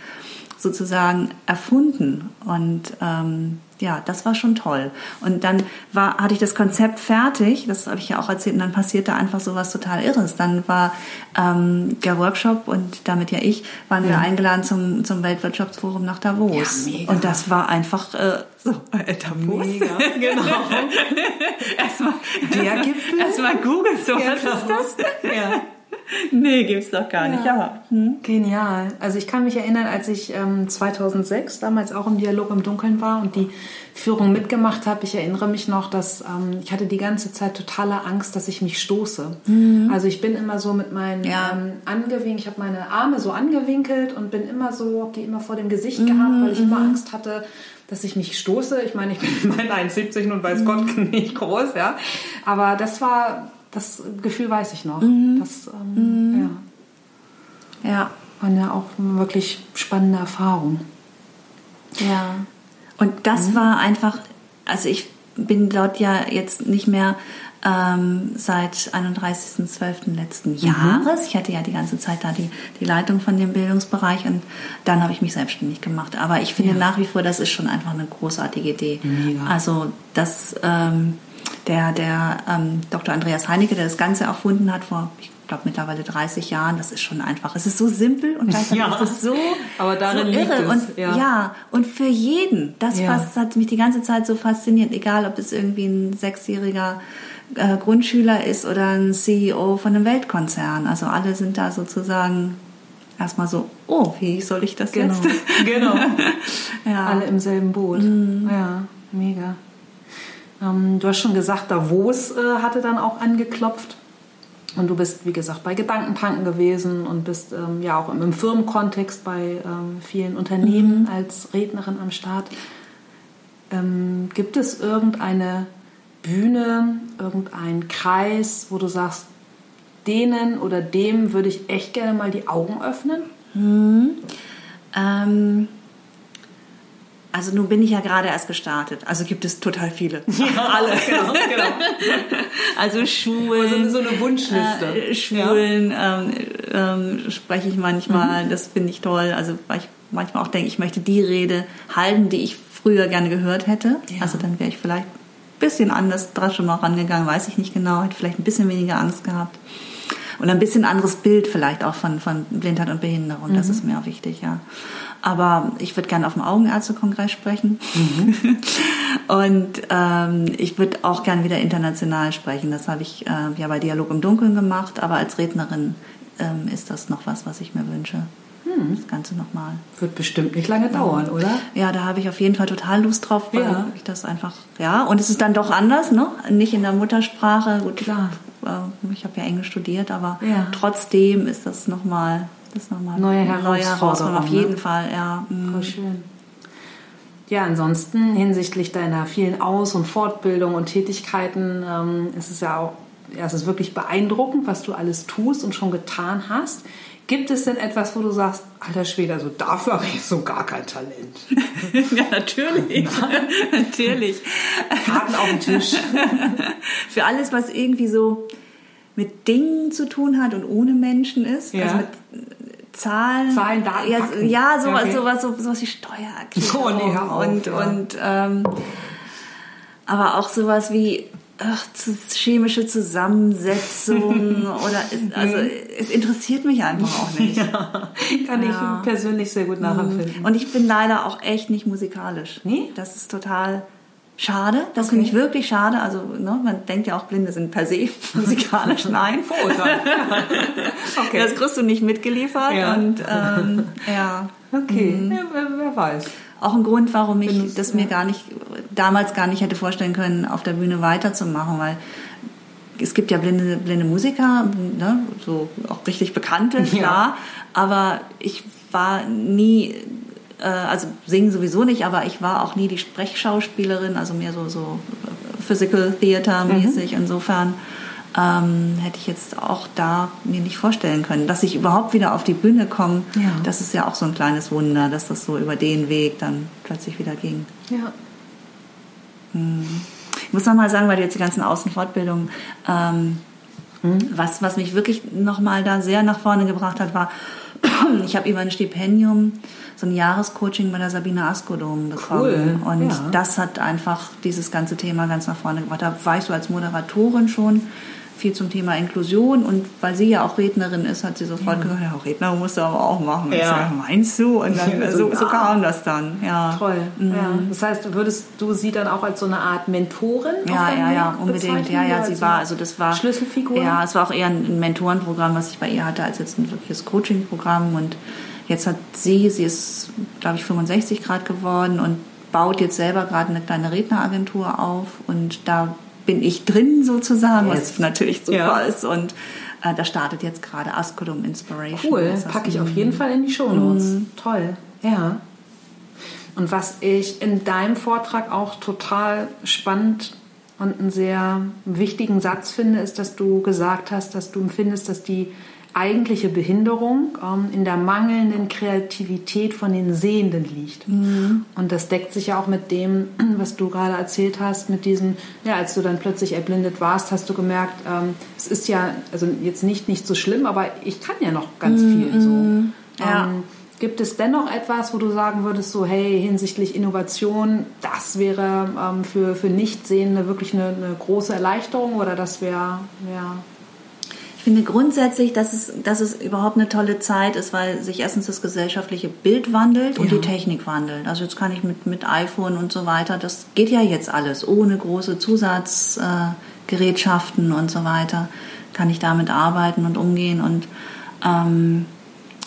sozusagen erfunden. Und ähm, ja, das war schon toll. Und dann war, hatte ich das Konzept fertig, das habe ich ja auch erzählt, und dann passierte einfach so was total Irres. Dann war ähm, der Workshop und damit ja ich, waren ja. wir eingeladen zum, zum Weltwirtschaftsforum nach Davos. Ja, mega. Und das war einfach äh, so, äh, Davos. Mega, genau. erstmal, der Gipfel. Erstmal googeln, so, ja, was ist das? Ja. nee, gibt's doch gar nicht. Ja. Hm? Genial. Also ich kann mich erinnern, als ich ähm, 2006 damals auch im Dialog im Dunkeln war und die Führung mitgemacht habe. Ich erinnere mich noch, dass ähm, ich hatte die ganze Zeit totale Angst, dass ich mich stoße. Mhm. Also ich bin immer so mit meinen ja. ähm, angewinkelt, ich habe meine Arme so angewinkelt und bin immer so, habe die immer vor dem Gesicht mhm. gehabt, weil ich immer mhm. Angst hatte, dass ich mich stoße. Ich meine, ich bin 1,70 und weiß mhm. Gott nicht groß, ja. Aber das war, das Gefühl weiß ich noch. Mhm. Das, ähm, mhm. ja. Ja. War ja auch eine wirklich spannende Erfahrung. Ja. Und das mhm. war einfach, also ich bin dort ja jetzt nicht mehr ähm, seit 31.12. letzten mhm. Jahres. Ich hatte ja die ganze Zeit da die, die Leitung von dem Bildungsbereich und dann habe ich mich selbstständig gemacht. Aber ich finde ja. nach wie vor, das ist schon einfach eine großartige Idee. Mega. Also das, ähm, der, der ähm, Dr. Andreas Heinecke, der das Ganze erfunden hat vor, ich glaube mittlerweile 30 Jahren, das ist schon einfach. Es ist so simpel und gleichzeitig ja, ist es so, aber darin so irre. Und, ja. ja. und für jeden. Das ja. fast, hat mich die ganze Zeit so fasziniert, egal ob es irgendwie ein sechsjähriger äh, Grundschüler ist oder ein CEO von einem Weltkonzern. Also alle sind da sozusagen erstmal so, oh, wie soll ich das genau. jetzt? Genau. ja. Alle im selben Boot. Mhm. Ja, mega. Ähm, du hast schon gesagt, Davos äh, hatte dann auch angeklopft. Und du bist, wie gesagt, bei Gedankentanken gewesen und bist ähm, ja auch im Firmenkontext bei ähm, vielen Unternehmen mhm. als Rednerin am Start. Ähm, gibt es irgendeine Bühne, irgendeinen Kreis, wo du sagst, denen oder dem würde ich echt gerne mal die Augen öffnen? Mhm. Also nun bin ich ja gerade erst gestartet. Also gibt es total viele. Ja, alle. Genau, genau. Also Schulen. Also so eine Wunschliste. Äh, Schulen ja. ähm, ähm, spreche ich manchmal. Mhm. Das finde ich toll. Also weil ich manchmal auch denke, ich möchte die Rede halten, die ich früher gerne gehört hätte. Ja. Also dann wäre ich vielleicht ein bisschen anders dran schon mal rangegangen, weiß ich nicht genau. Hätte vielleicht ein bisschen weniger Angst gehabt. Und ein bisschen anderes Bild vielleicht auch von, von Blindheit und Behinderung. Mhm. Das ist mir auch wichtig, ja. Aber ich würde gerne auf dem Augenärztekongress sprechen. Mhm. und ähm, ich würde auch gerne wieder international sprechen. Das habe ich äh, ja bei Dialog im Dunkeln gemacht. Aber als Rednerin ähm, ist das noch was, was ich mir wünsche. Hm. Das Ganze nochmal. Wird bestimmt nicht lange dauern, oder? Ja, da habe ich auf jeden Fall total Lust drauf, weil ja. ich das einfach, ja, und es ist dann doch anders, ne? Nicht in der Muttersprache. Gut, klar. Äh, ich habe ja Englisch studiert, aber ja. trotzdem ist das nochmal das nochmal neue Herausforderung. Auf jeden ne? Fall, ja. Mhm. Voll schön. Ja, ansonsten hinsichtlich deiner vielen Aus- und Fortbildungen und Tätigkeiten ähm, ist es ja auch, ja, es ist wirklich beeindruckend, was du alles tust und schon getan hast. Gibt es denn etwas, wo du sagst, alter Schwede, also dafür habe ich so gar kein Talent? ja, natürlich. natürlich. Karten auf dem Tisch. Für alles, was irgendwie so mit Dingen zu tun hat und ohne Menschen ist. Ja. Also mit Zahlen. Zahlen, Daten, ja, ja sowas, okay. sowas, sowas, sowas wie Steuererklärung. Oh, nee, auf, und, ja. und ähm, aber auch sowas wie ach, chemische Zusammensetzung oder ist, also mhm. es interessiert mich einfach auch nicht. Ja, kann ja. ich persönlich sehr gut nachempfinden. Und ich bin leider auch echt nicht musikalisch. Nee? Das ist total schade. Das okay. finde ich wirklich schade. Also ne, man denkt ja auch, Blinde sind per se musikalisch. Nein, Vorurteil. okay. Das kriegst du nicht mitgeliefert. Ja. Und ähm, ja. Okay, mhm. ja, wer, wer weiß auch ein Grund, warum ich das mir gar nicht, damals gar nicht hätte vorstellen können, auf der Bühne weiterzumachen, weil es gibt ja blinde, blinde Musiker, ne, so auch richtig bekannte, klar, ja. aber ich war nie, äh, also singen sowieso nicht, aber ich war auch nie die Sprechschauspielerin, also mehr so, so Physical Theater mäßig, mhm. insofern ähm, hätte ich jetzt auch da mir nicht vorstellen können. Dass ich überhaupt wieder auf die Bühne komme, ja. das ist ja auch so ein kleines Wunder, dass das so über den Weg dann plötzlich wieder ging. Ja. Ich muss nochmal sagen, weil du jetzt die ganzen Außenfortbildungen, ähm, hm. was, was mich wirklich nochmal da sehr nach vorne gebracht hat, war, ich habe über ein Stipendium so ein Jahrescoaching bei der Sabine Askodom bekommen. Cool. Und ja. das hat einfach dieses ganze Thema ganz nach vorne gebracht. Da war ich so als Moderatorin schon viel zum Thema Inklusion und weil sie ja auch Rednerin ist, hat sie sofort ja. gesagt, ja, Redner musst du aber auch machen. Ja. Ich sag, meinst du? Und dann ja, so, so, kam das dann. Ja. Toll. Mhm. Ja. Das heißt, würdest du sie dann auch als so eine Art Mentorin Ja, ja, ja, unbedingt. Ja, ja, sie war, also das war Schlüsselfigur. Ja, es war auch eher ein Mentorenprogramm, was ich bei ihr hatte, als jetzt ein wirkliches Coachingprogramm und Jetzt hat sie, sie ist, glaube ich, 65 Grad geworden und baut jetzt selber gerade eine kleine Redneragentur auf und da bin ich drin sozusagen, yes. was natürlich super ja. ist und äh, da startet jetzt gerade Asculum Inspiration. Cool, packe ich auf jeden Fall in die Show Notes. Mm. Toll, ja. Und was ich in deinem Vortrag auch total spannend und einen sehr wichtigen Satz finde, ist, dass du gesagt hast, dass du empfindest, dass die eigentliche Behinderung ähm, in der mangelnden Kreativität von den Sehenden liegt. Mhm. Und das deckt sich ja auch mit dem, was du gerade erzählt hast, mit diesem, ja, als du dann plötzlich erblindet warst, hast du gemerkt, ähm, es ist ja, also jetzt nicht, nicht so schlimm, aber ich kann ja noch ganz mhm. viel so. Ja. Ähm, Gibt es dennoch etwas, wo du sagen würdest, so hey, hinsichtlich Innovation, das wäre ähm, für, für Nichtsehende wirklich eine, eine große Erleichterung oder das wäre, ja, finde grundsätzlich, dass es, dass es überhaupt eine tolle Zeit ist, weil sich erstens das gesellschaftliche Bild wandelt und ja. die Technik wandelt. Also jetzt kann ich mit, mit iPhone und so weiter, das geht ja jetzt alles ohne große Zusatzgerätschaften äh, und so weiter, kann ich damit arbeiten und umgehen und ähm,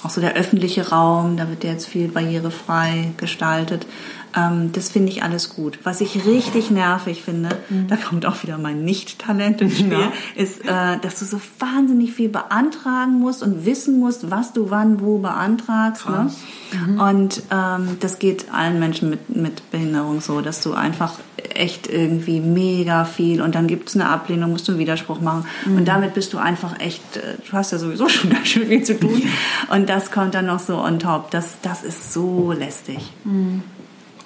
auch so der öffentliche Raum, da wird jetzt viel barrierefrei gestaltet. Ähm, das finde ich alles gut. Was ich richtig nervig finde, mhm. da kommt auch wieder mein Nicht-Talent ins Spiel, ja. ist, äh, dass du so wahnsinnig viel beantragen musst und wissen musst, was du wann wo beantragst. Ne? Mhm. Und ähm, das geht allen Menschen mit, mit Behinderung so, dass du einfach echt irgendwie mega viel und dann gibt es eine Ablehnung, musst du einen Widerspruch machen. Mhm. Und damit bist du einfach echt, äh, du hast ja sowieso schon ganz schön viel zu tun. und das kommt dann noch so on top. Das, das ist so lästig. Mhm.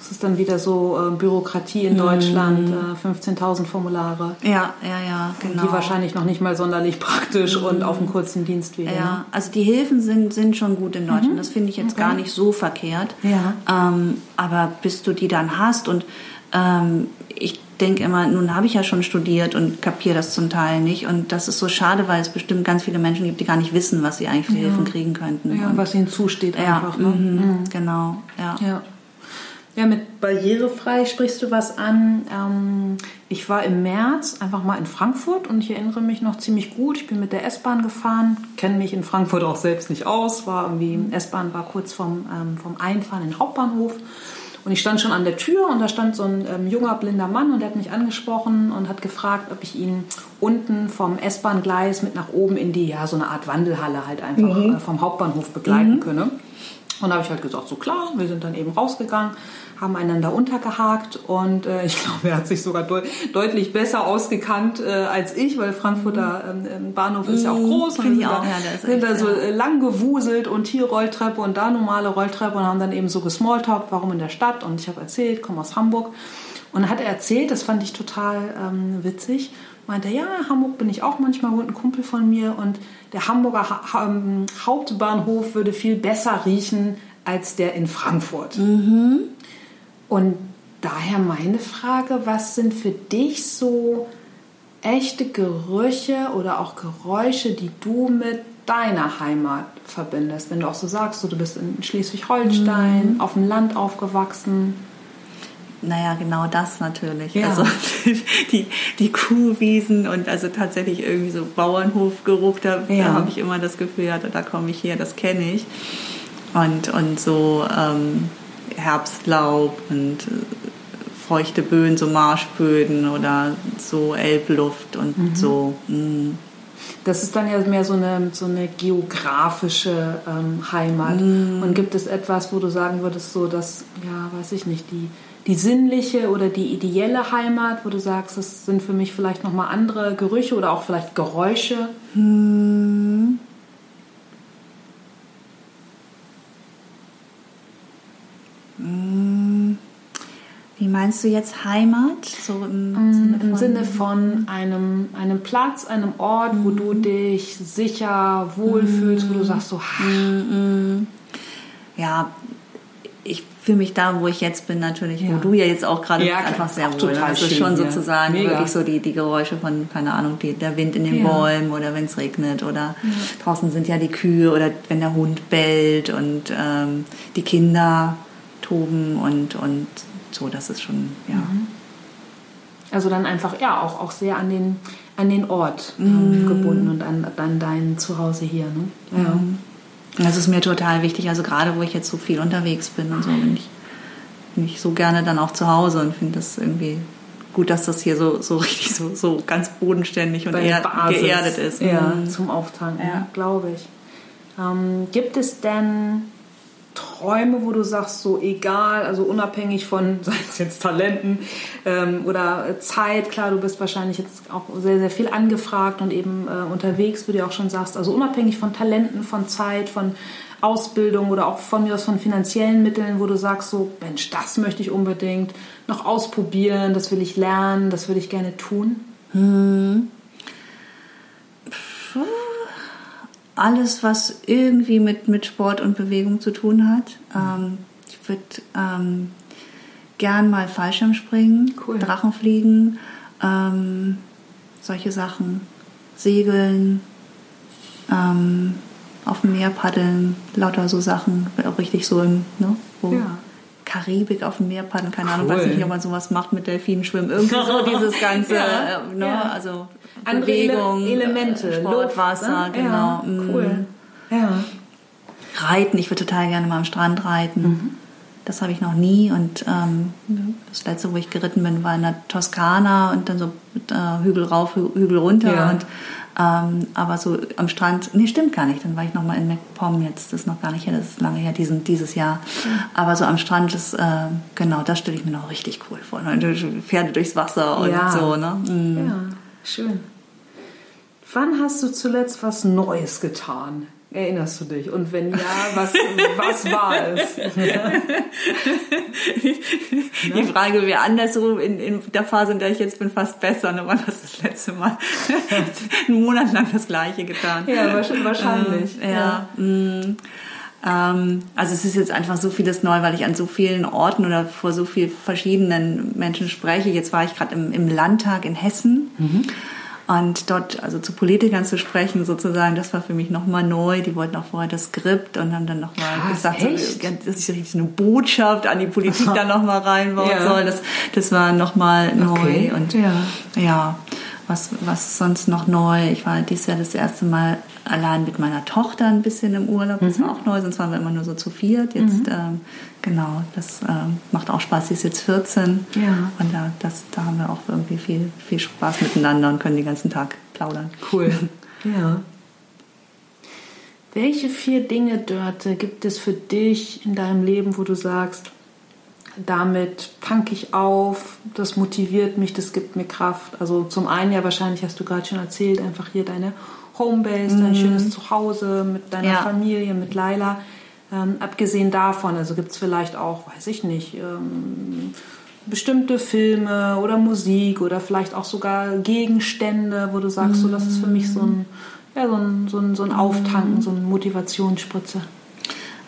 Das ist dann wieder so äh, Bürokratie in Deutschland, mhm. äh, 15.000 Formulare. Ja, ja, ja, genau. Die wahrscheinlich noch nicht mal sonderlich praktisch mhm. und auf einem kurzen Dienstweg. Ja, ne? also die Hilfen sind, sind schon gut in Deutschland. Mhm. Das finde ich jetzt okay. gar nicht so verkehrt. Ja. Ähm, aber bis du die dann hast und ähm, ich denke immer, nun habe ich ja schon studiert und kapiere das zum Teil nicht. Und das ist so schade, weil es bestimmt ganz viele Menschen gibt, die gar nicht wissen, was sie eigentlich für ja. Hilfen kriegen könnten. Ja, und was ihnen zusteht einfach. Ja, ne? Mhm. mhm. Genau, ja. ja. Ja, mit barrierefrei sprichst du was an. Ähm, ich war im März einfach mal in Frankfurt und ich erinnere mich noch ziemlich gut. Ich bin mit der S-Bahn gefahren, kenne mich in Frankfurt auch selbst nicht aus. War irgendwie S-Bahn war kurz vom, ähm, vom Einfahren in den Hauptbahnhof und ich stand schon an der Tür und da stand so ein ähm, junger blinder Mann und der hat mich angesprochen und hat gefragt, ob ich ihn unten vom S-Bahn-Gleis mit nach oben in die ja so eine Art Wandelhalle halt einfach mhm. äh, vom Hauptbahnhof begleiten mhm. könne. Und da habe ich halt gesagt, so klar, wir sind dann eben rausgegangen haben einander untergehakt und äh, ich glaube, er hat sich sogar de deutlich besser ausgekannt äh, als ich, weil Frankfurter mhm. ähm, Bahnhof ist ja auch mhm, groß und sind, auch, da, ja, sind da so ja. Äh, lang gewuselt und hier Rolltreppe und da normale Rolltreppe und haben dann eben so gesmalltalkt, warum in der Stadt und ich habe erzählt, komme aus Hamburg und hat er erzählt, das fand ich total ähm, witzig, meinte, ja, Hamburg bin ich auch manchmal, wohnt ein Kumpel von mir und der Hamburger ha ähm, Hauptbahnhof würde viel besser riechen als der in Frankfurt. Mhm. Und daher meine Frage, was sind für dich so echte Gerüche oder auch Geräusche, die du mit deiner Heimat verbindest? Wenn du auch so sagst, so, du bist in Schleswig-Holstein, mhm. auf dem Land aufgewachsen. Naja, genau das natürlich. Ja. Also die, die Kuhwiesen und also tatsächlich irgendwie so Bauernhofgeruch, da, ja. da habe ich immer das Gefühl, ja, da, komme ich her, das kenne ich. Und, und so ähm, Herbstlaub und äh, feuchte Böen, so Marschböden oder so Elbluft und mhm. so. Mm. Das ist dann ja mehr so eine, so eine geografische ähm, Heimat. Mm. Und gibt es etwas, wo du sagen würdest, so dass, ja, weiß ich nicht, die, die sinnliche oder die ideelle Heimat, wo du sagst, das sind für mich vielleicht nochmal andere Gerüche oder auch vielleicht Geräusche? Mm. Wie meinst du jetzt Heimat? So im, mm, Sinne, von, Im Sinne von einem, einem Platz, einem Ort, wo du mhm. dich sicher wohlfühlst, wo du sagst so, mm, mm. ja, ich fühle mich da, wo ich jetzt bin, natürlich, ja. wo du ja jetzt auch gerade ja, einfach sehr wohl. Das ist schon sozusagen Mega. wirklich so die, die Geräusche von, keine Ahnung, die, der Wind in den ja. Bäumen oder wenn es regnet oder draußen sind ja die Kühe oder wenn der Hund bellt und ähm, die Kinder toben und, und so, das ist schon, ja. Mhm. Also dann einfach, ja, auch, auch sehr an den, an den Ort ähm, mm. gebunden und an, an dein Zuhause hier. Ne? Ja. Das ist mir total wichtig. Also gerade wo ich jetzt so viel unterwegs bin und so, bin ich, bin ich so gerne dann auch zu Hause und finde das irgendwie gut, dass das hier so, so richtig so, so ganz bodenständig und eher, geerdet ist. Ja, mhm. zum Auftanken, ja. glaube ich. Ähm, gibt es denn Träume, wo du sagst, so egal, also unabhängig von, sei es jetzt Talenten ähm, oder Zeit, klar, du bist wahrscheinlich jetzt auch sehr, sehr viel angefragt und eben äh, unterwegs, wie du auch schon sagst, also unabhängig von Talenten, von Zeit, von Ausbildung oder auch von mir aus von finanziellen Mitteln, wo du sagst, so, Mensch, das möchte ich unbedingt noch ausprobieren, das will ich lernen, das würde ich gerne tun? Hm alles, was irgendwie mit, mit Sport und Bewegung zu tun hat. Ähm, ich würde ähm, gern mal Fallschirm springen, cool. Drachen fliegen, ähm, solche Sachen, segeln, ähm, auf dem Meer paddeln, lauter so Sachen, auch richtig so im, ne, wo ja. Karibik auf dem Meer paddeln, keine cool. Ahnung, weiß nicht, ob man sowas macht mit Delfinen schwimmen, irgendwie so dieses ganze, ja. äh, ne, ja. also andere Bewegung, Ele Elemente, Sport, Wasser, ne? genau. Ja, cool. Ja. Reiten, ich würde total gerne mal am Strand reiten. Mhm. Das habe ich noch nie und ähm, das letzte, wo ich geritten bin, war in der Toskana und dann so äh, Hügel rauf, Hügel runter ja. und ähm, aber so am Strand, nee, stimmt gar nicht. Dann war ich noch mal in MacPom jetzt, das ist noch gar nicht her, das ist lange her, diesen, dieses Jahr. Aber so am Strand ist, äh, genau, das stelle ich mir noch richtig cool vor. Pferde durchs Wasser und ja. so, ne? Mhm. Ja, schön. Wann hast du zuletzt was Neues getan? Erinnerst du dich? Und wenn ja, was, was war es? Die Frage wäre andersrum in, in der Phase, in der ich jetzt bin, fast besser. Ne? Hast du das letzte Mal einen Monat lang das Gleiche getan? Ja, wahrscheinlich. Ähm, ja. ja. Mm. Ähm, also es ist jetzt einfach so vieles neu, weil ich an so vielen Orten oder vor so vielen verschiedenen Menschen spreche. Jetzt war ich gerade im, im Landtag in Hessen. Mhm. Und dort also zu Politikern zu sprechen, sozusagen, das war für mich nochmal neu. Die wollten auch vorher das Skript und haben dann nochmal gesagt, so, dass ich so richtig eine Botschaft an die Politik dann nochmal reinbauen ja. soll. Das, das war nochmal neu. Okay. Und ja, ja was, was sonst noch neu? Ich war dieses Jahr das erste Mal allein mit meiner Tochter ein bisschen im Urlaub. Das mhm. war auch neu, sonst waren wir immer nur so zu viert. Jetzt, mhm. ähm, genau, das ähm, macht auch Spaß. Sie ist jetzt 14. Ja. Und da, das, da haben wir auch irgendwie viel, viel Spaß miteinander und können den ganzen Tag plaudern. Cool. ja. Welche vier Dinge, Dörte, gibt es für dich in deinem Leben, wo du sagst, damit tanke ich auf, das motiviert mich, das gibt mir Kraft. Also zum einen ja wahrscheinlich hast du gerade schon erzählt, einfach hier deine Homebase, dein mhm. schönes Zuhause mit deiner ja. Familie, mit Laila. Ähm, abgesehen davon, also gibt es vielleicht auch, weiß ich nicht, ähm, bestimmte Filme oder Musik oder vielleicht auch sogar Gegenstände, wo du sagst, mhm. so das ist für mich so ein, ja, so ein, so ein, so ein Auftanken, so eine Motivationsspritze.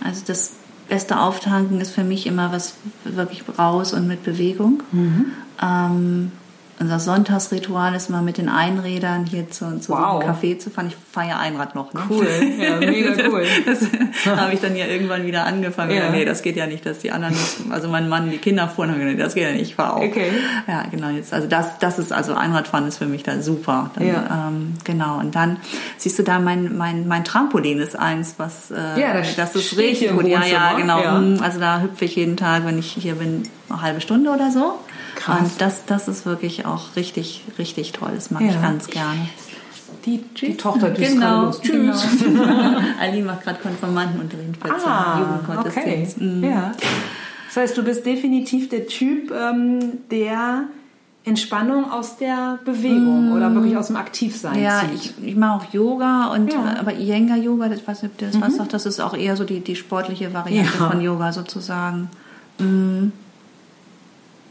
Also das beste Auftanken ist für mich immer was wirklich raus und mit Bewegung. Mhm. Ähm, unser Sonntagsritual ist mal mit den Einrädern hier zu, zu wow. so einem Café zu fahren. Ich fahre ja Einrad noch. Ne? Cool, ja, mega cool. das habe ich dann ja irgendwann wieder angefangen. Ja. Nee, das geht ja nicht, dass die anderen, also mein Mann, die Kinder fuhren, haben gesagt, das geht ja nicht, ich fahre auch. Okay. Ja, genau. Jetzt, also das, das ist, also Einradfahren ist für mich da super. Dann, ja. Ähm, genau. Und dann siehst du da mein, mein, mein Trampolin ist eins, was, äh, ja, das, das ist richtig gut. Ja, ja, genau. Ja. Mhm. Also da hüpfe ich jeden Tag, wenn ich hier bin, eine halbe Stunde oder so. Krass. Und das, das ist wirklich auch richtig, richtig toll. Das mag ja. ich ganz gerne. Die, die Tochter, die genau, ist genau. Tschüss. Genau. Ali macht gerade Konfirmandenunterricht für ah, Jugendgottesdienst. Okay. Mhm. Ja. Das heißt, du bist definitiv der Typ, ähm, der Entspannung aus der Bewegung mm. oder wirklich aus dem Aktivsein ja, zieht. ich, ich mache auch Yoga und ja. aber Iyengar Yoga, das weiß nicht, das mhm. was sagt, das ist auch eher so die, die sportliche Variante ja. von Yoga sozusagen. Mhm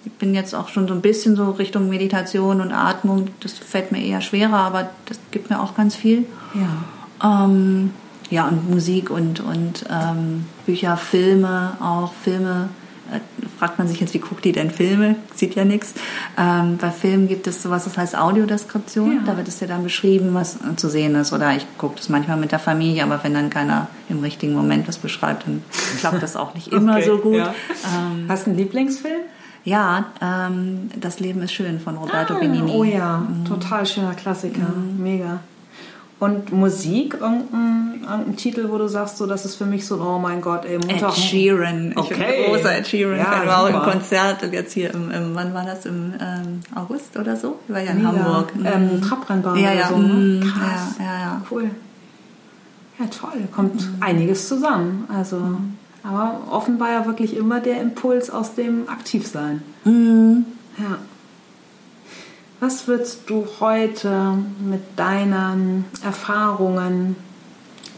ich bin jetzt auch schon so ein bisschen so Richtung Meditation und Atmung. Das fällt mir eher schwerer, aber das gibt mir auch ganz viel. Ja. Ähm, ja, und Musik und, und ähm, Bücher, Filme, auch Filme. Äh, fragt man sich jetzt, wie guckt die denn Filme? Sieht ja nichts. Ähm, bei Filmen gibt es sowas, das heißt Audiodeskription. Ja. Da wird es ja dann beschrieben, was zu sehen ist. Oder ich gucke das manchmal mit der Familie, aber wenn dann keiner im richtigen Moment was beschreibt, dann klappt das auch nicht immer okay, so gut. Ja. Ähm, Hast du einen Lieblingsfilm? Ja, ähm, Das Leben ist schön von Roberto ah, Benini. Oh ja, mhm. total schöner Klassiker. Mhm. Mega. Und Musik, irgendein, irgendein, Titel, wo du sagst, so, das ist für mich so, oh mein Gott, ey, Mutter. Ed Sheeran. Ich okay. bin großer Ed Sheeran. Ja, ich war auch im Konzert jetzt hier im, im, wann war das, im ähm, August oder so? Ich war ja in Mega. Hamburg. Ähm, mhm. Trabrennbahn ja, ja. so. Ne? Mhm. Krass. Ja, ja, ja. Cool. Ja, toll. Kommt mhm. einiges zusammen. Also, mhm. Aber offenbar ja wirklich immer der Impuls aus dem Aktivsein. Mhm. Ja. Was würdest du heute mit deinen Erfahrungen,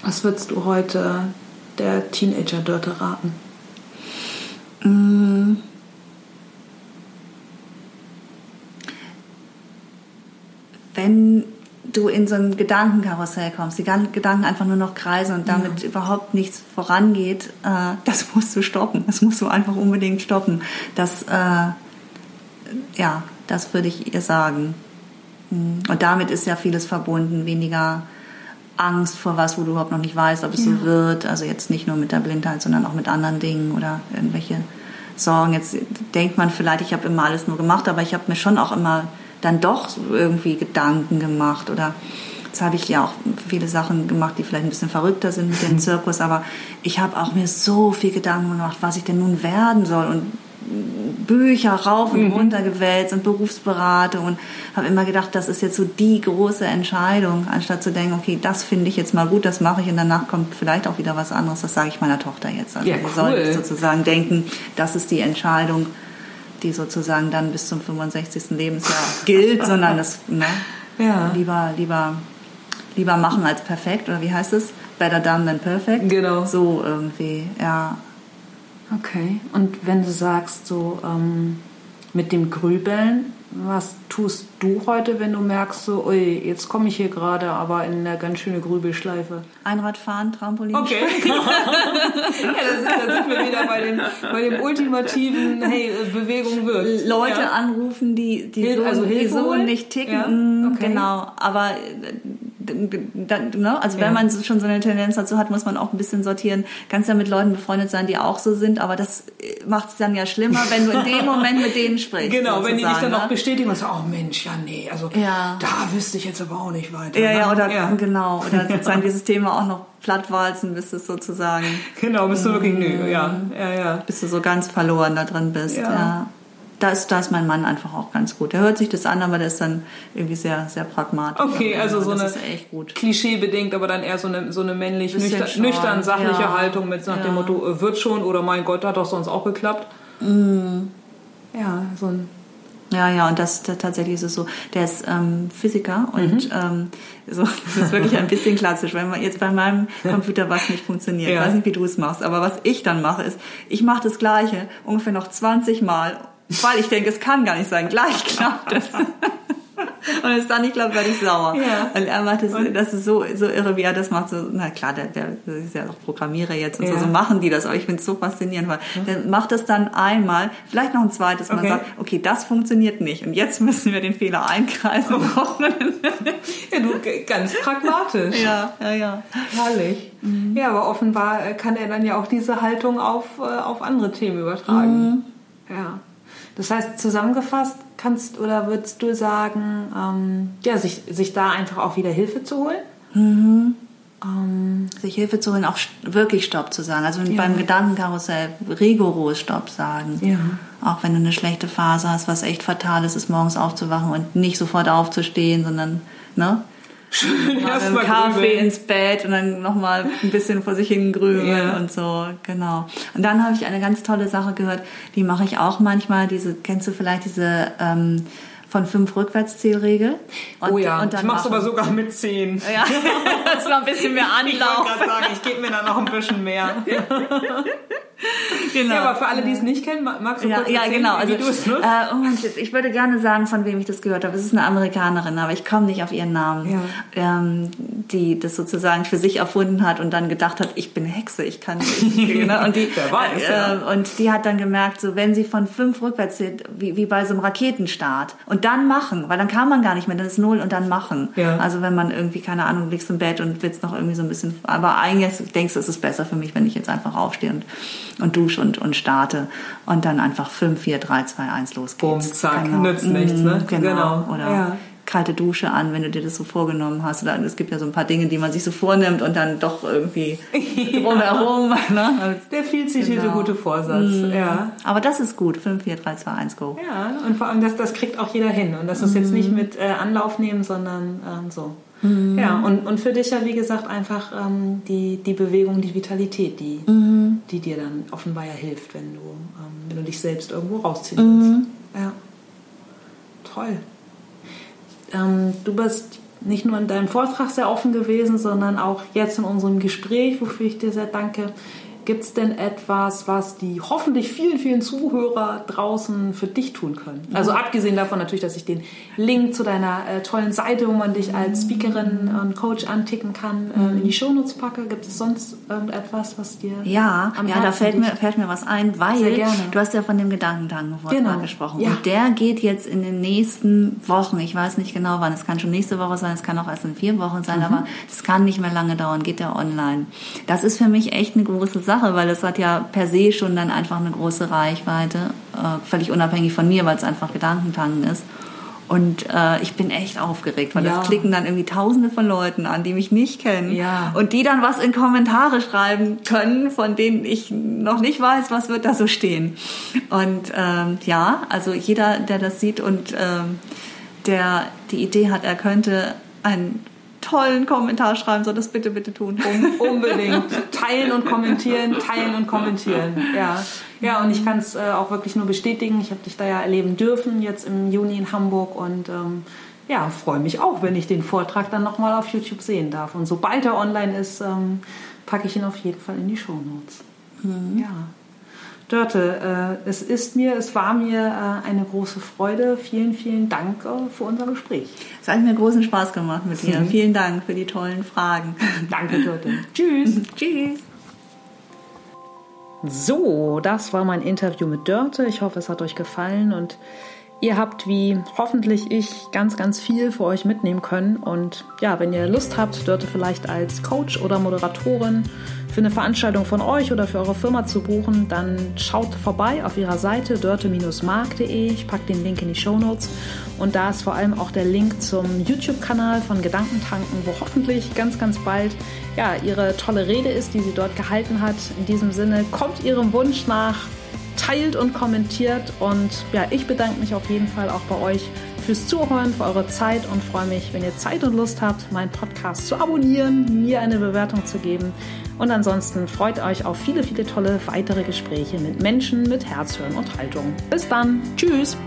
was würdest du heute der Teenager-Dörte raten? Mm. Wenn du in so ein Gedankenkarussell kommst, die Gedanken einfach nur noch kreisen und damit ja. überhaupt nichts vorangeht, äh, das musst du stoppen. Das musst du einfach unbedingt stoppen. Das, äh, ja, das würde ich ihr sagen. Mhm. Und damit ist ja vieles verbunden, weniger Angst vor was, wo du überhaupt noch nicht weißt, ob es ja. so wird. Also jetzt nicht nur mit der Blindheit, sondern auch mit anderen Dingen oder irgendwelche Sorgen. Jetzt denkt man vielleicht, ich habe immer alles nur gemacht, aber ich habe mir schon auch immer dann doch irgendwie Gedanken gemacht oder jetzt habe ich ja auch viele Sachen gemacht, die vielleicht ein bisschen verrückter sind mit dem Zirkus, aber ich habe auch mir so viel Gedanken gemacht, was ich denn nun werden soll und Bücher rauf und mhm. runter gewälzt und Berufsberatung und habe immer gedacht, das ist jetzt so die große Entscheidung, anstatt zu denken, okay, das finde ich jetzt mal gut, das mache ich und danach kommt vielleicht auch wieder was anderes. Das sage ich meiner Tochter jetzt. Also ja, cool. soll sozusagen denken, das ist die Entscheidung, die sozusagen dann bis zum 65. Lebensjahr gilt, sondern das ne, ja. lieber, lieber, lieber machen als perfekt oder wie heißt es? Better done than perfect. Genau. So irgendwie, ja. Okay. Und wenn du sagst, so ähm, mit dem Grübeln, was tust du heute, wenn du merkst, so, ui, jetzt komme ich hier gerade, aber in eine ganz schöne Grübelschleife? Einradfahren, Trampolin. Okay. ja, da sind, wir wieder bei dem, bei dem ultimativen, hey, Bewegung wirkt. Leute ja. anrufen, die, die, Hil so, also die so nicht ticken. Ja. Okay. Genau. Aber ne? also wenn ja. man schon so eine Tendenz dazu hat, muss man auch ein bisschen sortieren. Kannst ja mit Leuten befreundet sein, die auch so sind, aber das äh, macht es dann ja schlimmer, wenn du in dem Moment mit denen sprichst. Genau, wenn die dich dann ne? auch bestätigen und sagen, oh Mensch, ja nee, also ja. da wüsste ich jetzt aber auch nicht weiter. Ja, ja, ne? oder ja. genau, oder sozusagen dieses Thema auch noch plattwalzen, bis es sozusagen. Genau, bist du wirklich nö, ja, mhm. ja, ja. Bis du so ganz verloren da drin bist, ja. Da ist, da ist mein Mann einfach auch ganz gut. Der hört sich das an, aber der ist dann irgendwie sehr, sehr pragmatisch. Okay, also so eine klischeebedingt, aber dann eher so eine, so eine männlich nüchtern, nüchtern, sachliche ja. Haltung mit nach ja. dem Motto, äh, wird schon oder mein Gott, hat doch sonst auch geklappt. Mm. Ja, so ein ja, ja, und das, das tatsächlich ist es so. Der ist ähm, Physiker und mhm. ähm, so, das ist wirklich ein bisschen klassisch, weil man jetzt bei meinem Computer was nicht funktioniert. Ja. Ich weiß nicht, wie du es machst, aber was ich dann mache, ist, ich mache das Gleiche ungefähr noch 20 Mal weil ich denke, es kann gar nicht sein. Gleich klappt es. Und es dann nicht klappt, werde ich sauer. Ja. Und er macht das, das ist so, so irre, wie er das macht. So, na klar, der, der ist ja auch Programmierer jetzt und ja. so, so machen die das. Aber ich finde es so faszinierend, weil mhm. der macht das dann einmal, vielleicht noch ein zweites Mal okay. sagt, okay, das funktioniert nicht. Und jetzt müssen wir den Fehler einkreisen. Oh. ja, du, ganz pragmatisch. Ja, ja, ja. Herrlich. Mhm. Ja, aber offenbar kann er dann ja auch diese Haltung auf, äh, auf andere Themen übertragen. Mhm. Ja. Das heißt, zusammengefasst kannst oder würdest du sagen, ähm, ja, sich, sich da einfach auch wieder Hilfe zu holen? Mhm. Ähm, sich Hilfe zu holen, auch wirklich Stopp zu sagen. Also ja. beim Gedankenkarussell rigoros Stopp sagen. Ja. Auch wenn du eine schlechte Phase hast, was echt fatal ist, ist morgens aufzuwachen und nicht sofort aufzustehen, sondern ne, Schön erstmal Kaffee grübeln. ins Bett und dann nochmal ein bisschen vor sich hin grübeln ja. und so, genau. Und dann habe ich eine ganz tolle Sache gehört, die mache ich auch manchmal, diese, kennst du vielleicht diese ähm, von fünf Rückwärtszielregel. Und, oh ja, und dann ich mach's aber sogar mit zehn. Ja, das ist noch ein bisschen mehr Anlauf. Ich wollte gerade sagen, ich gebe mir da noch ein bisschen mehr. genau. Ja, aber für alle, die es nicht kennen, magst du ja, kurz ja, erzählen, genau. wie Also, du es nutzt? Äh, oh Mensch, ich würde gerne sagen, von wem ich das gehört habe. Es ist eine Amerikanerin, aber ich komme nicht auf ihren Namen. Ja. Ähm, die das sozusagen für sich erfunden hat und dann gedacht hat, ich bin Hexe, ich kann nicht. ne? und, die, Wer weiß, äh, ja. und die hat dann gemerkt, so wenn sie von fünf rückwärts zählt, wie, wie bei so einem Raketenstart und dann machen, weil dann kann man gar nicht mehr, dann ist null und dann machen. Ja. Also wenn man irgendwie, keine Ahnung, liegst im Bett und willst noch irgendwie so ein bisschen, aber eigentlich denkst du, es ist besser für mich, wenn ich jetzt einfach aufstehe und, und dusche und, und starte und dann einfach 5, 4, 3, 2, 1 los geht's. Bumm, zack, nützt nichts, ne? Genau. Genau. Oder Ja. kalte Dusche an, wenn du dir das so vorgenommen hast. Oder es gibt ja so ein paar Dinge, die man sich so vornimmt und dann doch irgendwie drumherum. Ne? Der viel zitierte Genau. gute Vorsatz. Ja. Aber das ist gut. 5, 4, 3, 2, 1, go. Ja, und vor allem, das, das kriegt auch jeder hin. Und das ist jetzt nicht mit äh, Anlauf nehmen, sondern ähm, so. Ja, und, und für dich ja, wie gesagt, einfach ähm, die, die Bewegung, die Vitalität, die, die dir dann offenbar ja hilft, wenn du, ähm, wenn du dich selbst irgendwo rausziehen willst. Ja. Toll. Ähm, du bist nicht nur in deinem Vortrag sehr offen gewesen, sondern auch jetzt in unserem Gespräch, wofür ich dir sehr danke. Gibt es denn etwas, was die hoffentlich vielen, vielen Zuhörer draußen für dich tun können? Also abgesehen davon natürlich, dass ich den Link zu deiner äh, tollen Seite, wo man dich als Speakerin und Coach anticken kann, äh, in die Shownotes packe. Gibt es sonst irgendetwas, was dir Ja, am ja, da fällt mir, fällt mir was ein, weil Sehr gerne. du hast ja von dem Gedankentanken Genau. gesprochen. Ja. Und der geht jetzt in den nächsten Wochen, ich weiß nicht genau wann, es kann schon nächste Woche sein, es kann auch erst in vier Wochen sein, Mhm. aber es kann nicht mehr lange dauern, geht der online. Das ist für mich echt eine große Sache, weil es hat ja per se schon dann einfach eine große Reichweite, äh, völlig unabhängig von mir, weil es einfach Gedankentanken ist. Und äh, ich bin echt aufgeregt, weil Ja. das klicken dann irgendwie tausende von Leuten an, die mich nicht kennen. Ja. Und die dann was in Kommentare schreiben können, von denen ich noch nicht weiß, was wird da so stehen. Und ähm, ja, also jeder, der das sieht und ähm, der die Idee hat, er könnte einen tollen Kommentar schreiben, soll das bitte, bitte tun. Um, unbedingt. Teilen und kommentieren, teilen und kommentieren. Ja, ja und ich kann es äh, auch wirklich nur bestätigen. Ich habe dich da ja erleben dürfen, jetzt im Juni in Hamburg und ähm, ja, freue mich auch, wenn ich den Vortrag dann nochmal auf YouTube sehen darf. Und sobald er online ist, ähm, packe ich ihn auf jeden Fall in die Shownotes. Ja. Dörte, äh, es ist mir, es war mir äh, eine große Freude. Vielen, vielen Dank äh, für unser Gespräch. Es hat mir großen Spaß gemacht mit dir. Mhm. Vielen Dank für die tollen Fragen. Danke, Dörte. Tschüss. Tschüss. So, das war mein Interview mit Dörte. Ich hoffe, es hat euch gefallen und ihr habt wie hoffentlich ich ganz, ganz viel für euch mitnehmen können. Und ja, wenn ihr Lust habt, Dörte vielleicht als Coach oder Moderatorin für eine Veranstaltung von euch oder für eure Firma zu buchen, dann schaut vorbei auf ihrer Seite dörte-mark.de. Ich packe den Link in die Show Notes. Und da ist vor allem auch der Link zum YouTube-Kanal von Gedankentanken, wo hoffentlich ganz, ganz bald ja, ihre tolle Rede ist, die sie dort gehalten hat. In diesem Sinne, kommt ihrem Wunsch nach, teilt und kommentiert. Und ja, ich bedanke mich auf jeden Fall auch bei euch fürs Zuhören, für eure Zeit und freue mich, wenn ihr Zeit und Lust habt, meinen Podcast zu abonnieren, mir eine Bewertung zu geben. Und ansonsten freut euch auf viele, viele tolle weitere Gespräche mit Menschen mit Herz, Hören und Haltung. Bis dann. Tschüss.